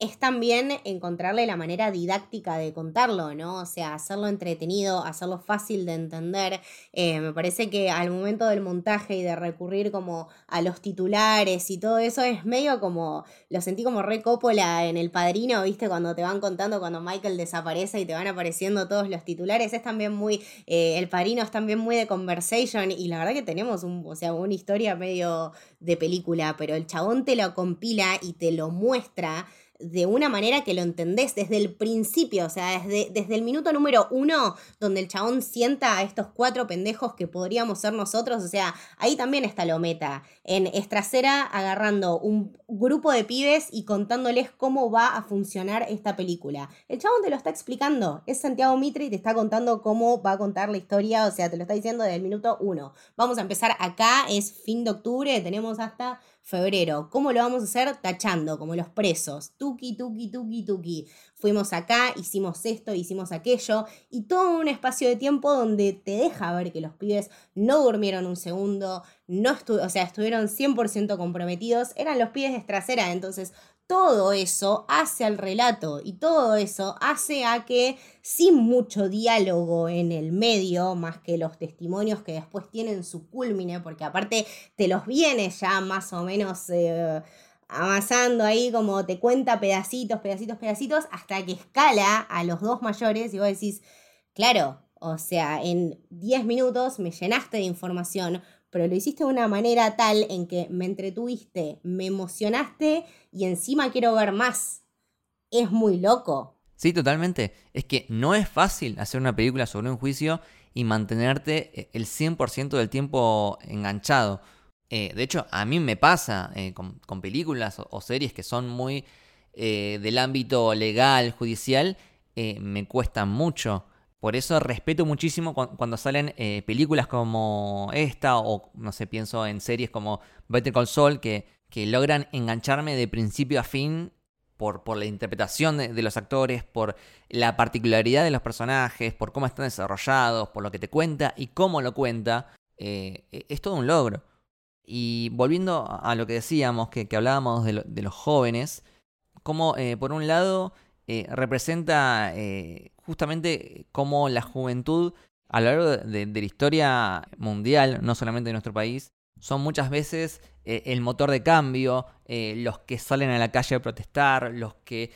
es también encontrarle la manera didáctica de contarlo, ¿no? O sea, hacerlo entretenido, hacerlo fácil de entender. Eh, me parece que al momento del montaje y de recurrir como a los titulares y todo eso es medio como, lo sentí como re cópola en El Padrino, ¿viste? Cuando te van contando cuando Michael desaparece y te van apareciendo todos los titulares. Es también muy, eh, El Padrino es también muy de conversation y la verdad que tenemos un, o sea, una historia medio de película, pero el chabón te lo compila y te lo muestra de una manera que lo entendés desde el principio, o sea, desde, desde el minuto número uno, donde el chabón sienta a estos cuatro pendejos que podríamos ser nosotros, o sea, ahí también está lo meta, en Estracera agarrando un grupo de pibes y contándoles cómo va a funcionar esta película. El chabón te lo está explicando, es Santiago Mitre y te está contando cómo va a contar la historia, o sea, te lo está diciendo desde el minuto uno. Vamos a empezar acá, es fin de octubre, tenemos hasta febrero. ¿Cómo lo vamos a hacer? Tachando, como los presos. Tuki, tuki, tuki, tuki. Fuimos acá, hicimos esto, hicimos aquello. Y todo un espacio de tiempo donde te deja ver que los pibes no durmieron un segundo, no o sea, estuvieron 100% comprometidos. Eran los pibes de trasera, entonces todo eso hace al relato y todo eso hace a que sin mucho diálogo en el medio, más que los testimonios que después tienen su culmine, porque aparte te los vienes ya más o menos eh, amasando ahí, como te cuenta pedacitos, pedacitos, pedacitos, hasta que escala a los dos mayores y vos decís, claro, o sea, en 10 minutos me llenaste de información, pero lo hiciste de una manera tal en que me entretuviste, me emocionaste y encima quiero ver más. Es muy loco. Sí, totalmente. Es que no es fácil hacer una película sobre un juicio y mantenerte eh, el 100% del tiempo enganchado. Eh, de hecho, a mí me pasa eh, con, películas o, series que son muy del ámbito legal, judicial, me cuestan mucho. Por eso respeto muchísimo cuando salen eh, películas como esta, o no sé, pienso en series como Better Call Saul, que, logran engancharme de principio a fin por, la interpretación de, los actores, por la particularidad de los personajes, por cómo están desarrollados, por lo que te cuenta y cómo lo cuenta. Eh, es todo un logro. Y volviendo a lo que decíamos, que, hablábamos de, los jóvenes, como eh, por un lado eh, representa eh, justamente cómo la juventud a lo largo de, la historia mundial, no solamente de nuestro país, son muchas veces eh, el motor de cambio, los que salen a la calle a protestar, los que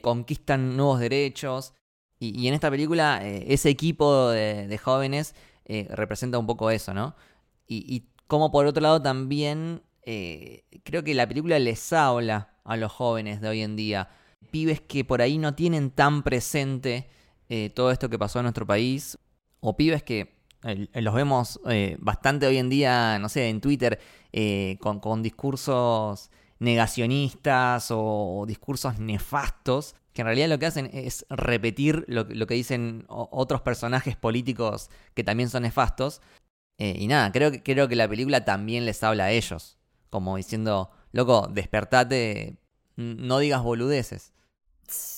conquistan nuevos derechos. Y, en esta película ese equipo de, de jóvenes representa un poco eso, ¿no? Y, y como por otro lado también creo que la película les habla a los jóvenes de hoy en día. Pibes que por ahí no tienen tan presente eh, todo esto que pasó en nuestro país, o pibes que eh, los vemos eh, bastante hoy en día, no sé, en Twitter, con, discursos negacionistas o, discursos nefastos, que en realidad lo que hacen es repetir lo, que dicen otros personajes políticos que también son nefastos. Y nada, creo creo que la película también les habla a ellos, como diciendo, loco, despertate, no digas boludeces.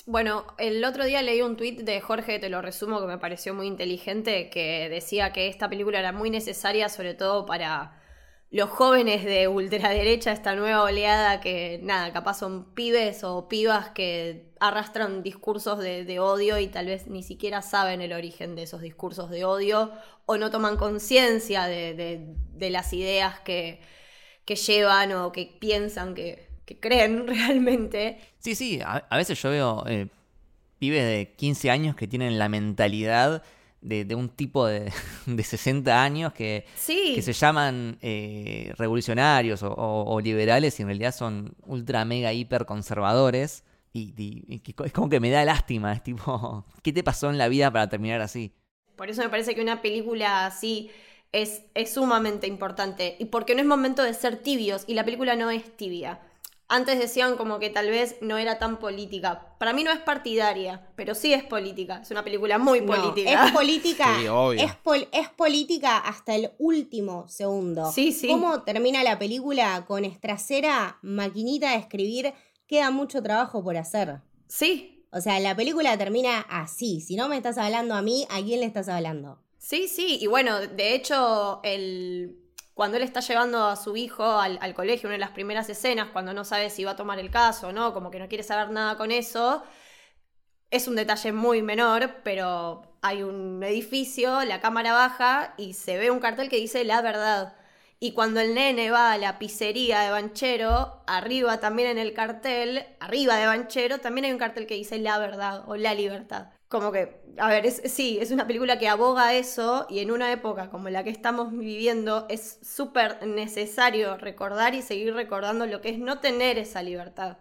Bueno, el otro día leí un tuit de Jorge, te lo resumo, que me pareció muy inteligente, que decía que esta película era muy necesaria, sobre todo para los jóvenes de ultraderecha, esta nueva oleada que, nada, capaz son pibes o pibas que arrastran discursos de, odio y tal vez ni siquiera saben el origen de esos discursos de odio o no toman conciencia de, las ideas que llevan o que piensan que, que creen realmente. Sí, sí, a, a veces yo veo eh, pibes de 15 años que tienen la mentalidad de, un tipo de, de, 60 años que, que se llaman eh, revolucionarios o, liberales y en realidad son ultra, mega, hiper conservadores. Y, es como que me da lástima, es tipo, ¿qué te pasó en la vida para terminar así? Por eso me parece que una película así es, es sumamente importante. Y porque no es momento de ser tibios, y la película no es tibia. Antes decían como que tal vez no era tan política. Para mí no es partidaria, pero sí es política. Es una película muy política. Es política. es, es, política hasta el último segundo. Sí, sí. ¿Cómo termina la película con estracera, maquinita de escribir? Queda mucho trabajo por hacer. Sí. O sea, la película termina así. Si no me estás hablando a mí, ¿a quién le estás hablando? Sí, sí. Y bueno, de hecho, el cuando él está llevando a su hijo al, colegio, una de las primeras escenas, cuando no sabe si va a tomar el caso o no, como que no quiere saber nada con eso, es un detalle muy menor, pero hay un edificio, la cámara baja y se ve un cartel que dice la verdad. Y cuando el nene va a la pizzería de Banchero, arriba también en el cartel, arriba de Banchero, también hay un cartel que dice la verdad o la libertad. Como que, a ver, es, sí, es una película que aboga eso y en una época como la que estamos viviendo es súper necesario recordar y seguir recordando lo que es no tener esa libertad.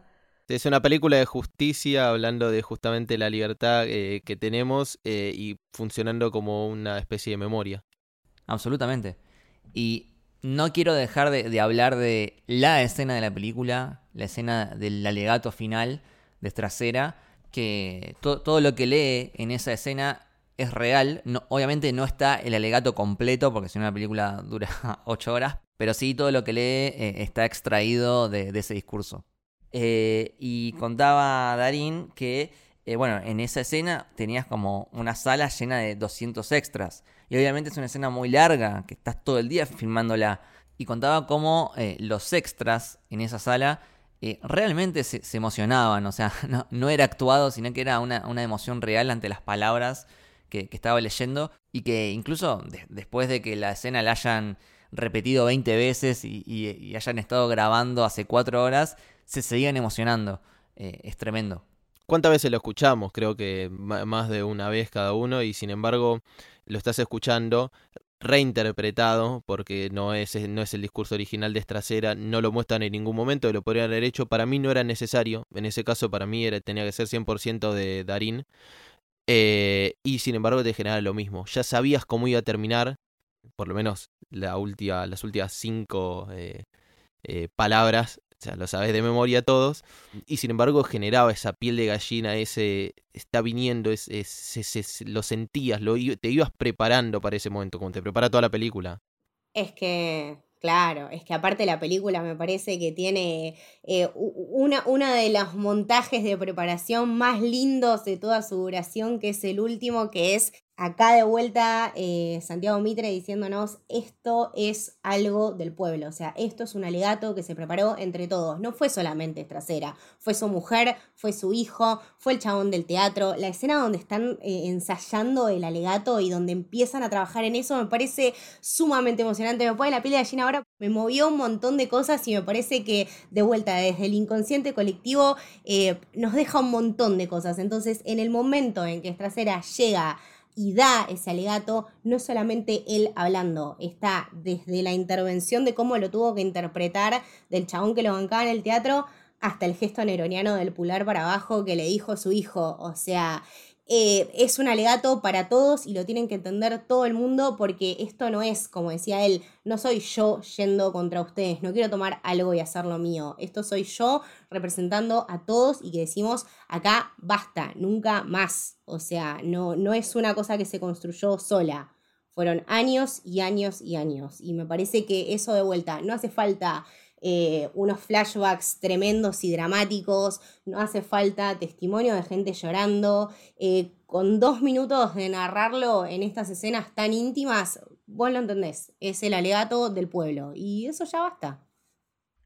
Es una película de justicia hablando de justamente la libertad eh, que tenemos eh, y funcionando como una especie de memoria. Absolutamente. Y no quiero dejar de, de hablar de la escena de la película, la escena del alegato final de Trasera que todo lo que lee en esa escena es real. No, obviamente no está el alegato completo, porque si no la película dura 8 horas, pero sí todo lo que lee eh, está extraído de, ese discurso. Eh, y contaba Darín que, eh, bueno, en esa escena tenías como una sala llena de 200 extras. Y obviamente es una escena muy larga, que estás todo el día filmándola. Y contaba cómo los extras en esa sala eh, realmente se, emocionaban, o sea, no, era actuado, sino que era una, emoción real ante las palabras que, estaba leyendo y que incluso después de que la escena la hayan repetido 20 veces y, hayan estado grabando hace 4 horas, se seguían emocionando. Eh, es tremendo. ¿Cuántas veces lo escuchamos? Creo que más de una vez cada uno y sin embargo lo estás escuchando reinterpretado, porque no es, no es el discurso original de Estracera, no lo muestran en ningún momento, lo podrían haber hecho, para mí no era necesario, en ese caso para mí era, tenía que ser 100% de Darín, eh, y sin embargo te genera lo mismo, ya sabías cómo iba a terminar, por lo menos la última, las últimas cinco eh, eh, palabras sea, lo sabes de memoria todos, y sin embargo generaba esa piel de gallina, ese está viniendo, lo sentías, lo, te ibas preparando para ese momento, como te prepara toda la película. Es que, claro, es que aparte la película me parece que tiene eh, una, una de los montajes de preparación más lindos de toda su duración, que es el último, que es acá de vuelta eh, Santiago Mitre diciéndonos esto es algo del pueblo, o sea, esto es un alegato que se preparó entre todos, no fue solamente trasera, fue su mujer, fue su hijo, fue el chabón del teatro, la escena donde están eh, ensayando el alegato y donde empiezan a trabajar en eso me parece sumamente emocionante, me pone la piel de gallina ahora, me movió un montón de cosas y me parece que de vuelta desde el inconsciente colectivo eh, nos deja un montón de cosas, entonces en el momento en que trasera llega y da ese alegato, no solamente él hablando, está desde la intervención de cómo lo tuvo que interpretar del chabón que lo bancaba en el teatro hasta el gesto neroniano del pular para abajo que le dijo su hijo. O sea, eh, es un alegato para todos y lo tienen que entender todo el mundo porque esto no es, como decía él, no soy yo yendo contra ustedes, no quiero tomar algo y hacerlo mío. Esto soy yo representando a todos y que decimos acá basta, nunca más. O sea, no, no es una cosa que se construyó sola. Fueron años y años y años. Y me parece que eso de vuelta, no hace falta eh, unos flashbacks tremendos y dramáticos, no hace falta testimonio de gente llorando. Eh, con dos minutos de narrarlo en estas escenas tan íntimas, vos lo entendés, es el alegato del pueblo y eso ya basta.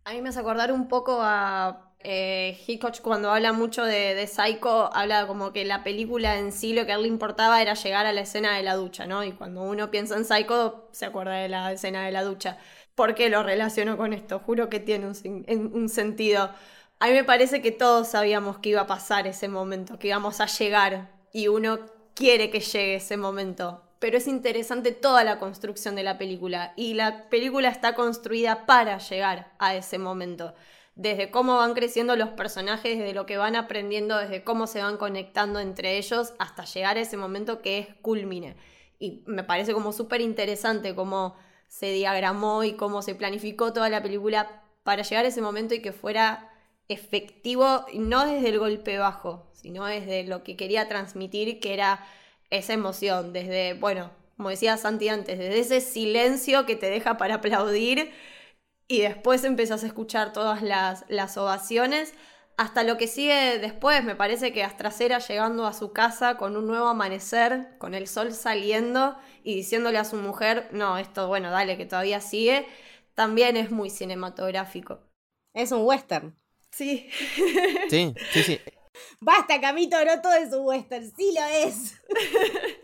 A mí me hace acordar un poco a eh, Hitchcock cuando habla mucho de, de, Psycho, habla como que la película en sí lo que a él le importaba era llegar a la escena de la ducha, ¿no? Y cuando uno piensa en Psycho, se acuerda de la escena de la ducha. ¿Por qué lo relaciono con esto? Juro que tiene un, sentido. A mí me parece que todos sabíamos que iba a pasar ese momento, que íbamos a llegar y uno quiere que llegue ese momento, pero es interesante toda la construcción de la película y la película está construida para llegar a ese momento. Desde cómo van creciendo los personajes, desde lo que van aprendiendo, desde cómo se van conectando entre ellos hasta llegar a ese momento que es culmine. Y me parece como súper interesante cómo se diagramó y cómo se planificó toda la película para llegar a ese momento y que fuera efectivo, no desde el golpe bajo, sino desde lo que quería transmitir, que era esa emoción, desde, bueno, como decía Santi antes, desde ese silencio que te deja para aplaudir y después empezás a escuchar todas las, las ovaciones, hasta lo que sigue después, me parece que Astracera llegando a su casa con un nuevo amanecer, con el sol saliendo y diciéndole a su mujer, no, esto, bueno, dale, que todavía sigue, también es muy cinematográfico. Es un western. Sí. Sí, sí, sí. Basta, Camito, no todo es un western, sí lo es.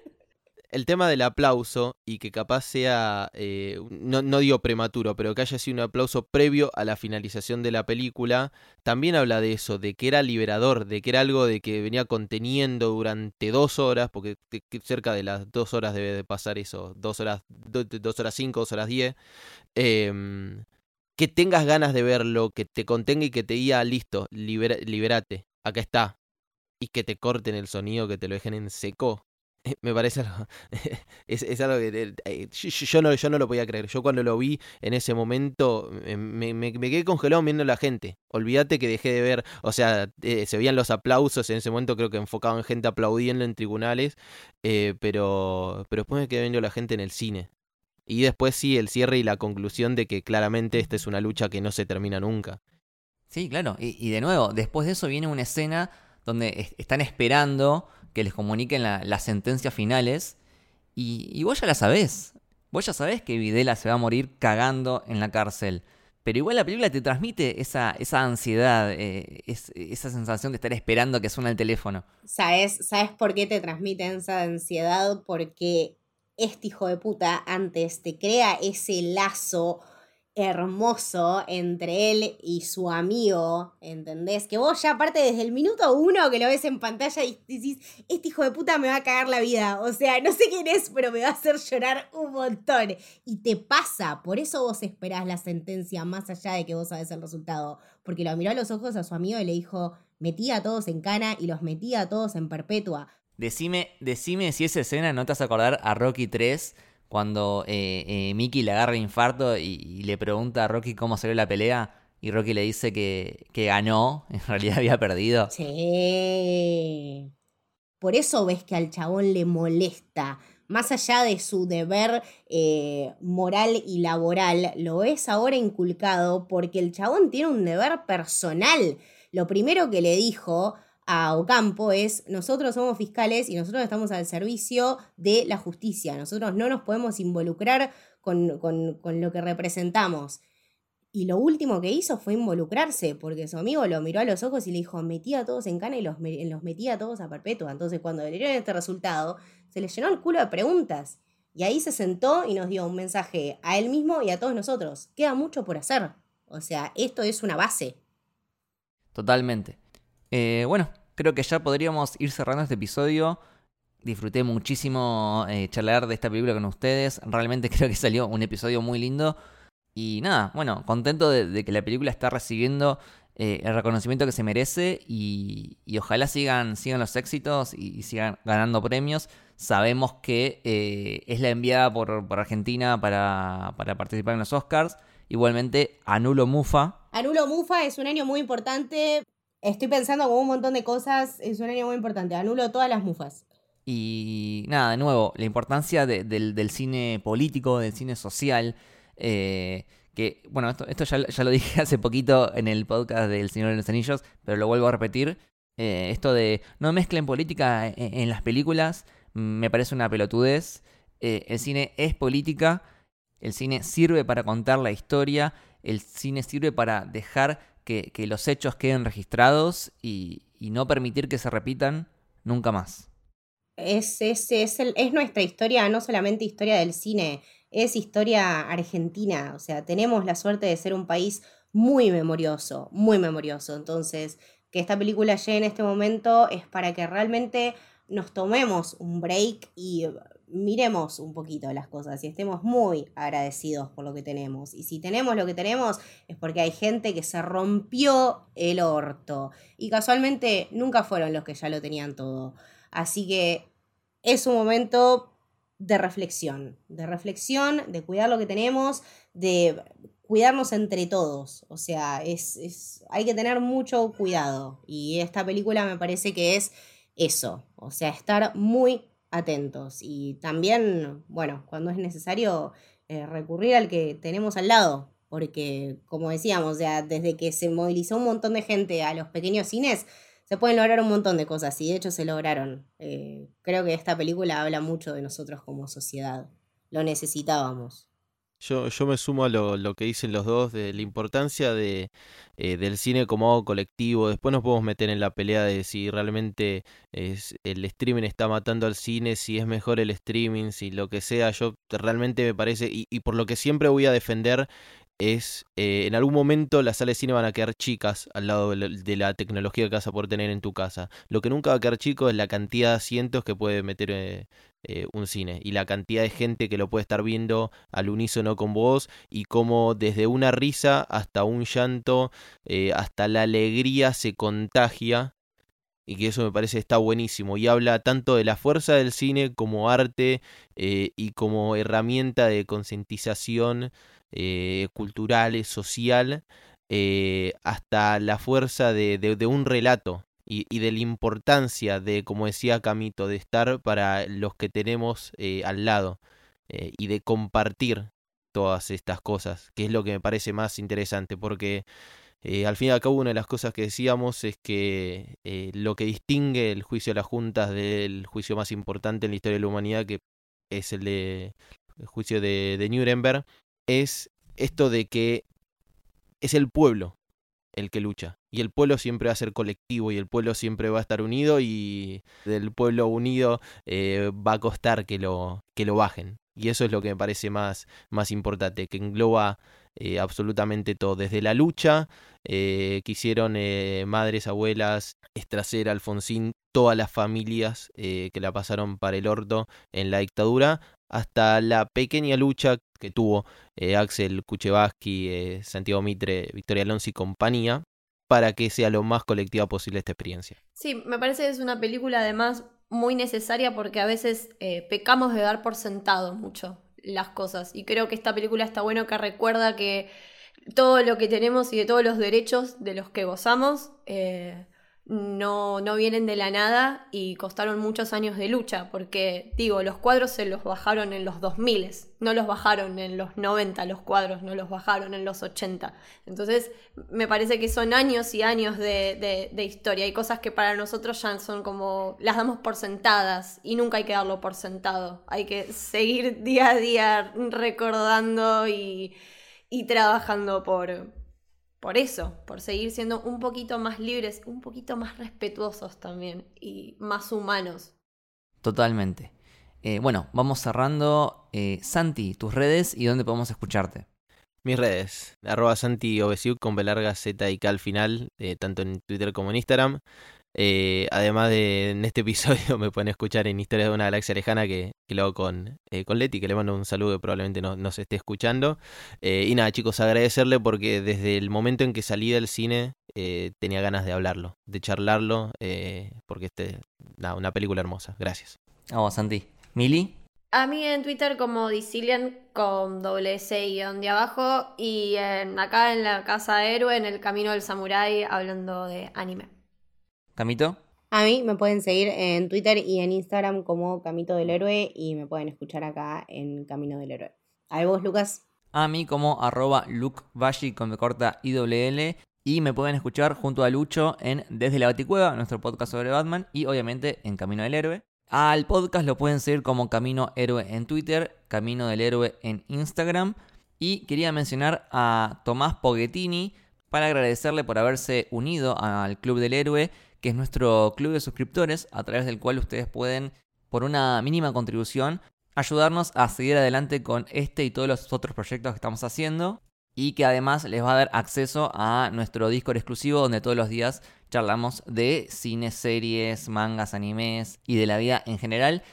El tema del aplauso y que capaz sea, eh, no, no digo prematuro, pero que haya sido un aplauso previo a la finalización de la película, también habla de eso, de que era liberador, de que era algo de que venía conteniendo durante dos horas, porque cerca de las dos horas debe de pasar eso, dos horas, dos horas cinco, dos horas diez. Em, que tengas ganas de verlo, que te contenga y que te diga, listo, liberate, acá está. Y que te corten el sonido, que te lo dejen en seco. Me parece algo. es, algo que. Eh, yo, no, yo no lo podía creer. Yo cuando lo vi en ese momento me, me, quedé congelado viendo a la gente. Olvídate que dejé de ver. O sea, eh, se veían los aplausos en ese momento, creo que enfocaban gente aplaudiendo en tribunales. Eh, pero, pero después me quedé viendo a la gente en el cine. Y después sí, el cierre y la conclusión de que claramente esta es una lucha que no se termina nunca. Sí, claro. Y, de nuevo, después de eso viene una escena donde están esperando que les comuniquen las sentencias finales. Y, vos ya la sabés. Vos ya sabés que Videla se va a morir cagando en la cárcel. Pero igual la película te transmite esa, esa ansiedad, eh, esa sensación de estar esperando que suene el teléfono. ¿Sabes, ¿Sabes por qué te transmite esa ansiedad? Porque este hijo de puta antes te crea ese lazo hermoso entre él y su amigo, ¿entendés? Que vos ya aparte desde el minuto uno que lo ves en pantalla y decís, este hijo de puta me va a cagar la vida, o sea, no sé quién es, pero me va a hacer llorar un montón. Y te pasa, por eso vos esperás la sentencia más allá de que vos sabés el resultado, porque lo miró a los ojos a su amigo y le dijo, metía a todos en cana y los metía a todos en perpetua. Decime, decime si esa escena no te vas acordar a Rocky 3 cuando eh, eh, Mickey le agarra infarto y, le pregunta a Rocky cómo salió la pelea y Rocky le dice que, que ganó, en realidad había perdido. Sí. Por eso ves que al chabón le molesta. Más allá de su deber eh, moral y laboral, lo ves ahora inculcado porque el chabón tiene un deber personal. Lo primero que le dijo a Ocampo es, nosotros somos fiscales y nosotros estamos al servicio de la justicia, nosotros no nos podemos involucrar con, lo que representamos. Y lo último que hizo fue involucrarse, porque su amigo lo miró a los ojos y le dijo, metía a todos en cana y los, los metía a todos a perpetua. Entonces cuando le dieron este resultado, se le llenó el culo de preguntas. Y ahí se sentó y nos dio un mensaje a él mismo y a todos nosotros. Queda mucho por hacer. O sea, esto es una base. Totalmente. Eh, bueno, creo que ya podríamos ir cerrando este episodio. Disfruté muchísimo eh, charlar de esta película con ustedes. Realmente creo que salió un episodio muy lindo. Y nada, bueno, contento de, que la película está recibiendo eh, el reconocimiento que se merece y, ojalá sigan, sigan los éxitos y, sigan ganando premios. Sabemos que es la enviada por, Argentina para, para, participar en los Oscars. Igualmente, Anulo Mufa. Anulo Mufa es un año muy importante Estoy pensando como un montón de cosas, es un año muy importante, anulo todas las mufas. Y nada, de nuevo, la importancia del, cine político, del cine social, eh, que, bueno, esto, esto ya, lo dije hace poquito en el podcast del Señor de los Anillos, pero lo vuelvo a repetir, eh, esto de no mezclen política en, las películas, me parece una pelotudez, eh, el cine es política, el cine sirve para contar la historia, el cine sirve para dejar que, los hechos queden registrados y, no permitir que se repitan nunca más. Es, es, es, es, nuestra historia, no solamente historia del cine, es historia argentina. O sea, tenemos la suerte de ser un país muy memorioso, muy memorioso. Entonces, que esta película llegue en este momento es para que realmente nos tomemos un break y miremos un poquito las cosas y estemos muy agradecidos por lo que tenemos. Y si tenemos lo que tenemos es porque hay gente que se rompió el orto. Y casualmente nunca fueron los que ya lo tenían todo. Así que es un momento de reflexión, de reflexión, de cuidar lo que tenemos, de cuidarnos entre todos. O sea, es, es, hay que tener mucho cuidado. Y esta película me parece que es eso. O sea, estar muy atentos. Y también, bueno, cuando es necesario, eh, recurrir al que tenemos al lado. Porque, como decíamos, ya desde que se movilizó un montón de gente a los pequeños cines, se pueden lograr un montón de cosas y de hecho se lograron. Eh, creo que esta película habla mucho de nosotros como sociedad. Lo necesitábamos. Yo, yo me sumo a lo, lo, que dicen los dos de la importancia de, eh, del cine como algo colectivo. Después nos podemos meter en la pelea de si realmente es, el streaming está matando al cine, si es mejor el streaming, si lo que sea. Yo realmente me parece, y, y por lo que siempre voy a defender, es eh, en algún momento las salas de cine van a quedar chicas al lado de la, tecnología que vas a poder tener en tu casa. Lo que nunca va a quedar chico es la cantidad de asientos que puede meter eh, eh, un cine y la cantidad de gente que lo puede estar viendo al unísono con vos y cómo desde una risa hasta un llanto, hasta la alegría se contagia y que eso me parece está buenísimo y habla tanto de la fuerza del cine como arte y como herramienta de concientización eh, cultural, social, eh, hasta la fuerza de, un relato y, y, de la importancia de, como decía Camito, de estar para los que tenemos eh, al lado y de compartir todas estas cosas, que es lo que me parece más interesante, porque al fin y al cabo una de las cosas que decíamos es que lo que distingue el juicio de las juntas del juicio más importante en la historia de la humanidad, que es el de el juicio de, de Nuremberg, es esto de que es el pueblo el que lucha. Y el pueblo siempre va a ser colectivo y el pueblo siempre va a estar unido y del pueblo unido eh, va a costar que lo, que lo bajen. Y eso es lo que me parece más, más importante, que engloba eh, absolutamente todo, desde la lucha eh, que hicieron madres, abuelas, Estracer, Alfonsín, todas las familias que la pasaron para el orto en la dictadura, hasta la pequeña lucha que tuvo eh, Axel Kuchevaski, eh, Santiago Mitre, Victoria Alonso y compañía, para que sea lo más colectiva posible esta experiencia. Sí, me parece que es una película además muy necesaria porque a veces eh, pecamos de dar por sentado mucho las cosas. Y creo que esta película está bueno que recuerda que todo lo que tenemos y de todos los derechos de los que gozamos no, no vienen de la nada y costaron muchos años de lucha, porque digo, los cuadros se los bajaron en los 2000, no los bajaron en los 90, los cuadros no los bajaron en los 80. Entonces, me parece que son años y años de, de, historia. Hay cosas que para nosotros ya son como, las damos por sentadas y nunca hay que darlo por sentado. Hay que seguir día a día recordando y, y trabajando por, por eso, por seguir siendo un poquito más libres, un poquito más respetuosos también y más humanos. Totalmente. Eh, bueno, vamos cerrando. Eh, Santi, tus redes y dónde podemos escucharte. Mis redes, arroba Santi con B larga Z y K al final, eh, tanto en Twitter como en Instagram. Eh, además de en este episodio me pueden escuchar en Historias de una galaxia lejana que, que lo hago con, eh, con Leti, que le mando un saludo que probablemente no, nos esté escuchando. Eh, y nada chicos, agradecerle porque desde el momento en que salí del cine tenía ganas de hablarlo, de charlarlo, porque este, nada, una película hermosa. Gracias. Vamos, Santi. ¿Mili? A mí en Twitter como Dicilian con doble S guion de abajo y acá en la Casa Héroe, en el Camino del Samurái, hablando de anime. Camito. A mí me pueden seguir en Twitter y en Instagram como Camito del Héroe y me pueden escuchar acá en Camino del Héroe. ¿A vos, Lucas? A mí como arroba Luke con me corta IWL y me pueden escuchar junto a Lucho en Desde la Baticueva, nuestro podcast sobre Batman y obviamente en Camino del Héroe. Al podcast lo pueden seguir como Camino Héroe en Twitter, Camino del Héroe en Instagram y quería mencionar a Tomás Poguetini para agradecerle por haberse unido al Club del Héroe que es nuestro club de suscriptores, a través del cual ustedes pueden, por una mínima contribución, ayudarnos a seguir adelante con este y todos los otros proyectos que estamos haciendo. y que además les va a dar acceso a nuestro Discord exclusivo donde todos los días charlamos de cine, series, mangas, animes y de la vida en general.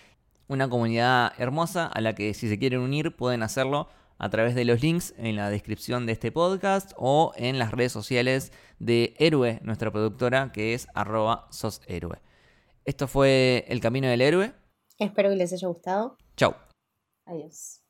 Una comunidad hermosa a la que si se quieren unir pueden hacerlo a través de los links en la descripción de este podcast o en las redes sociales de Héroe, nuestra productora, que es arroba soshéroe. Esto fue El Camino del Héroe. Espero que les haya gustado. Chau. Adiós.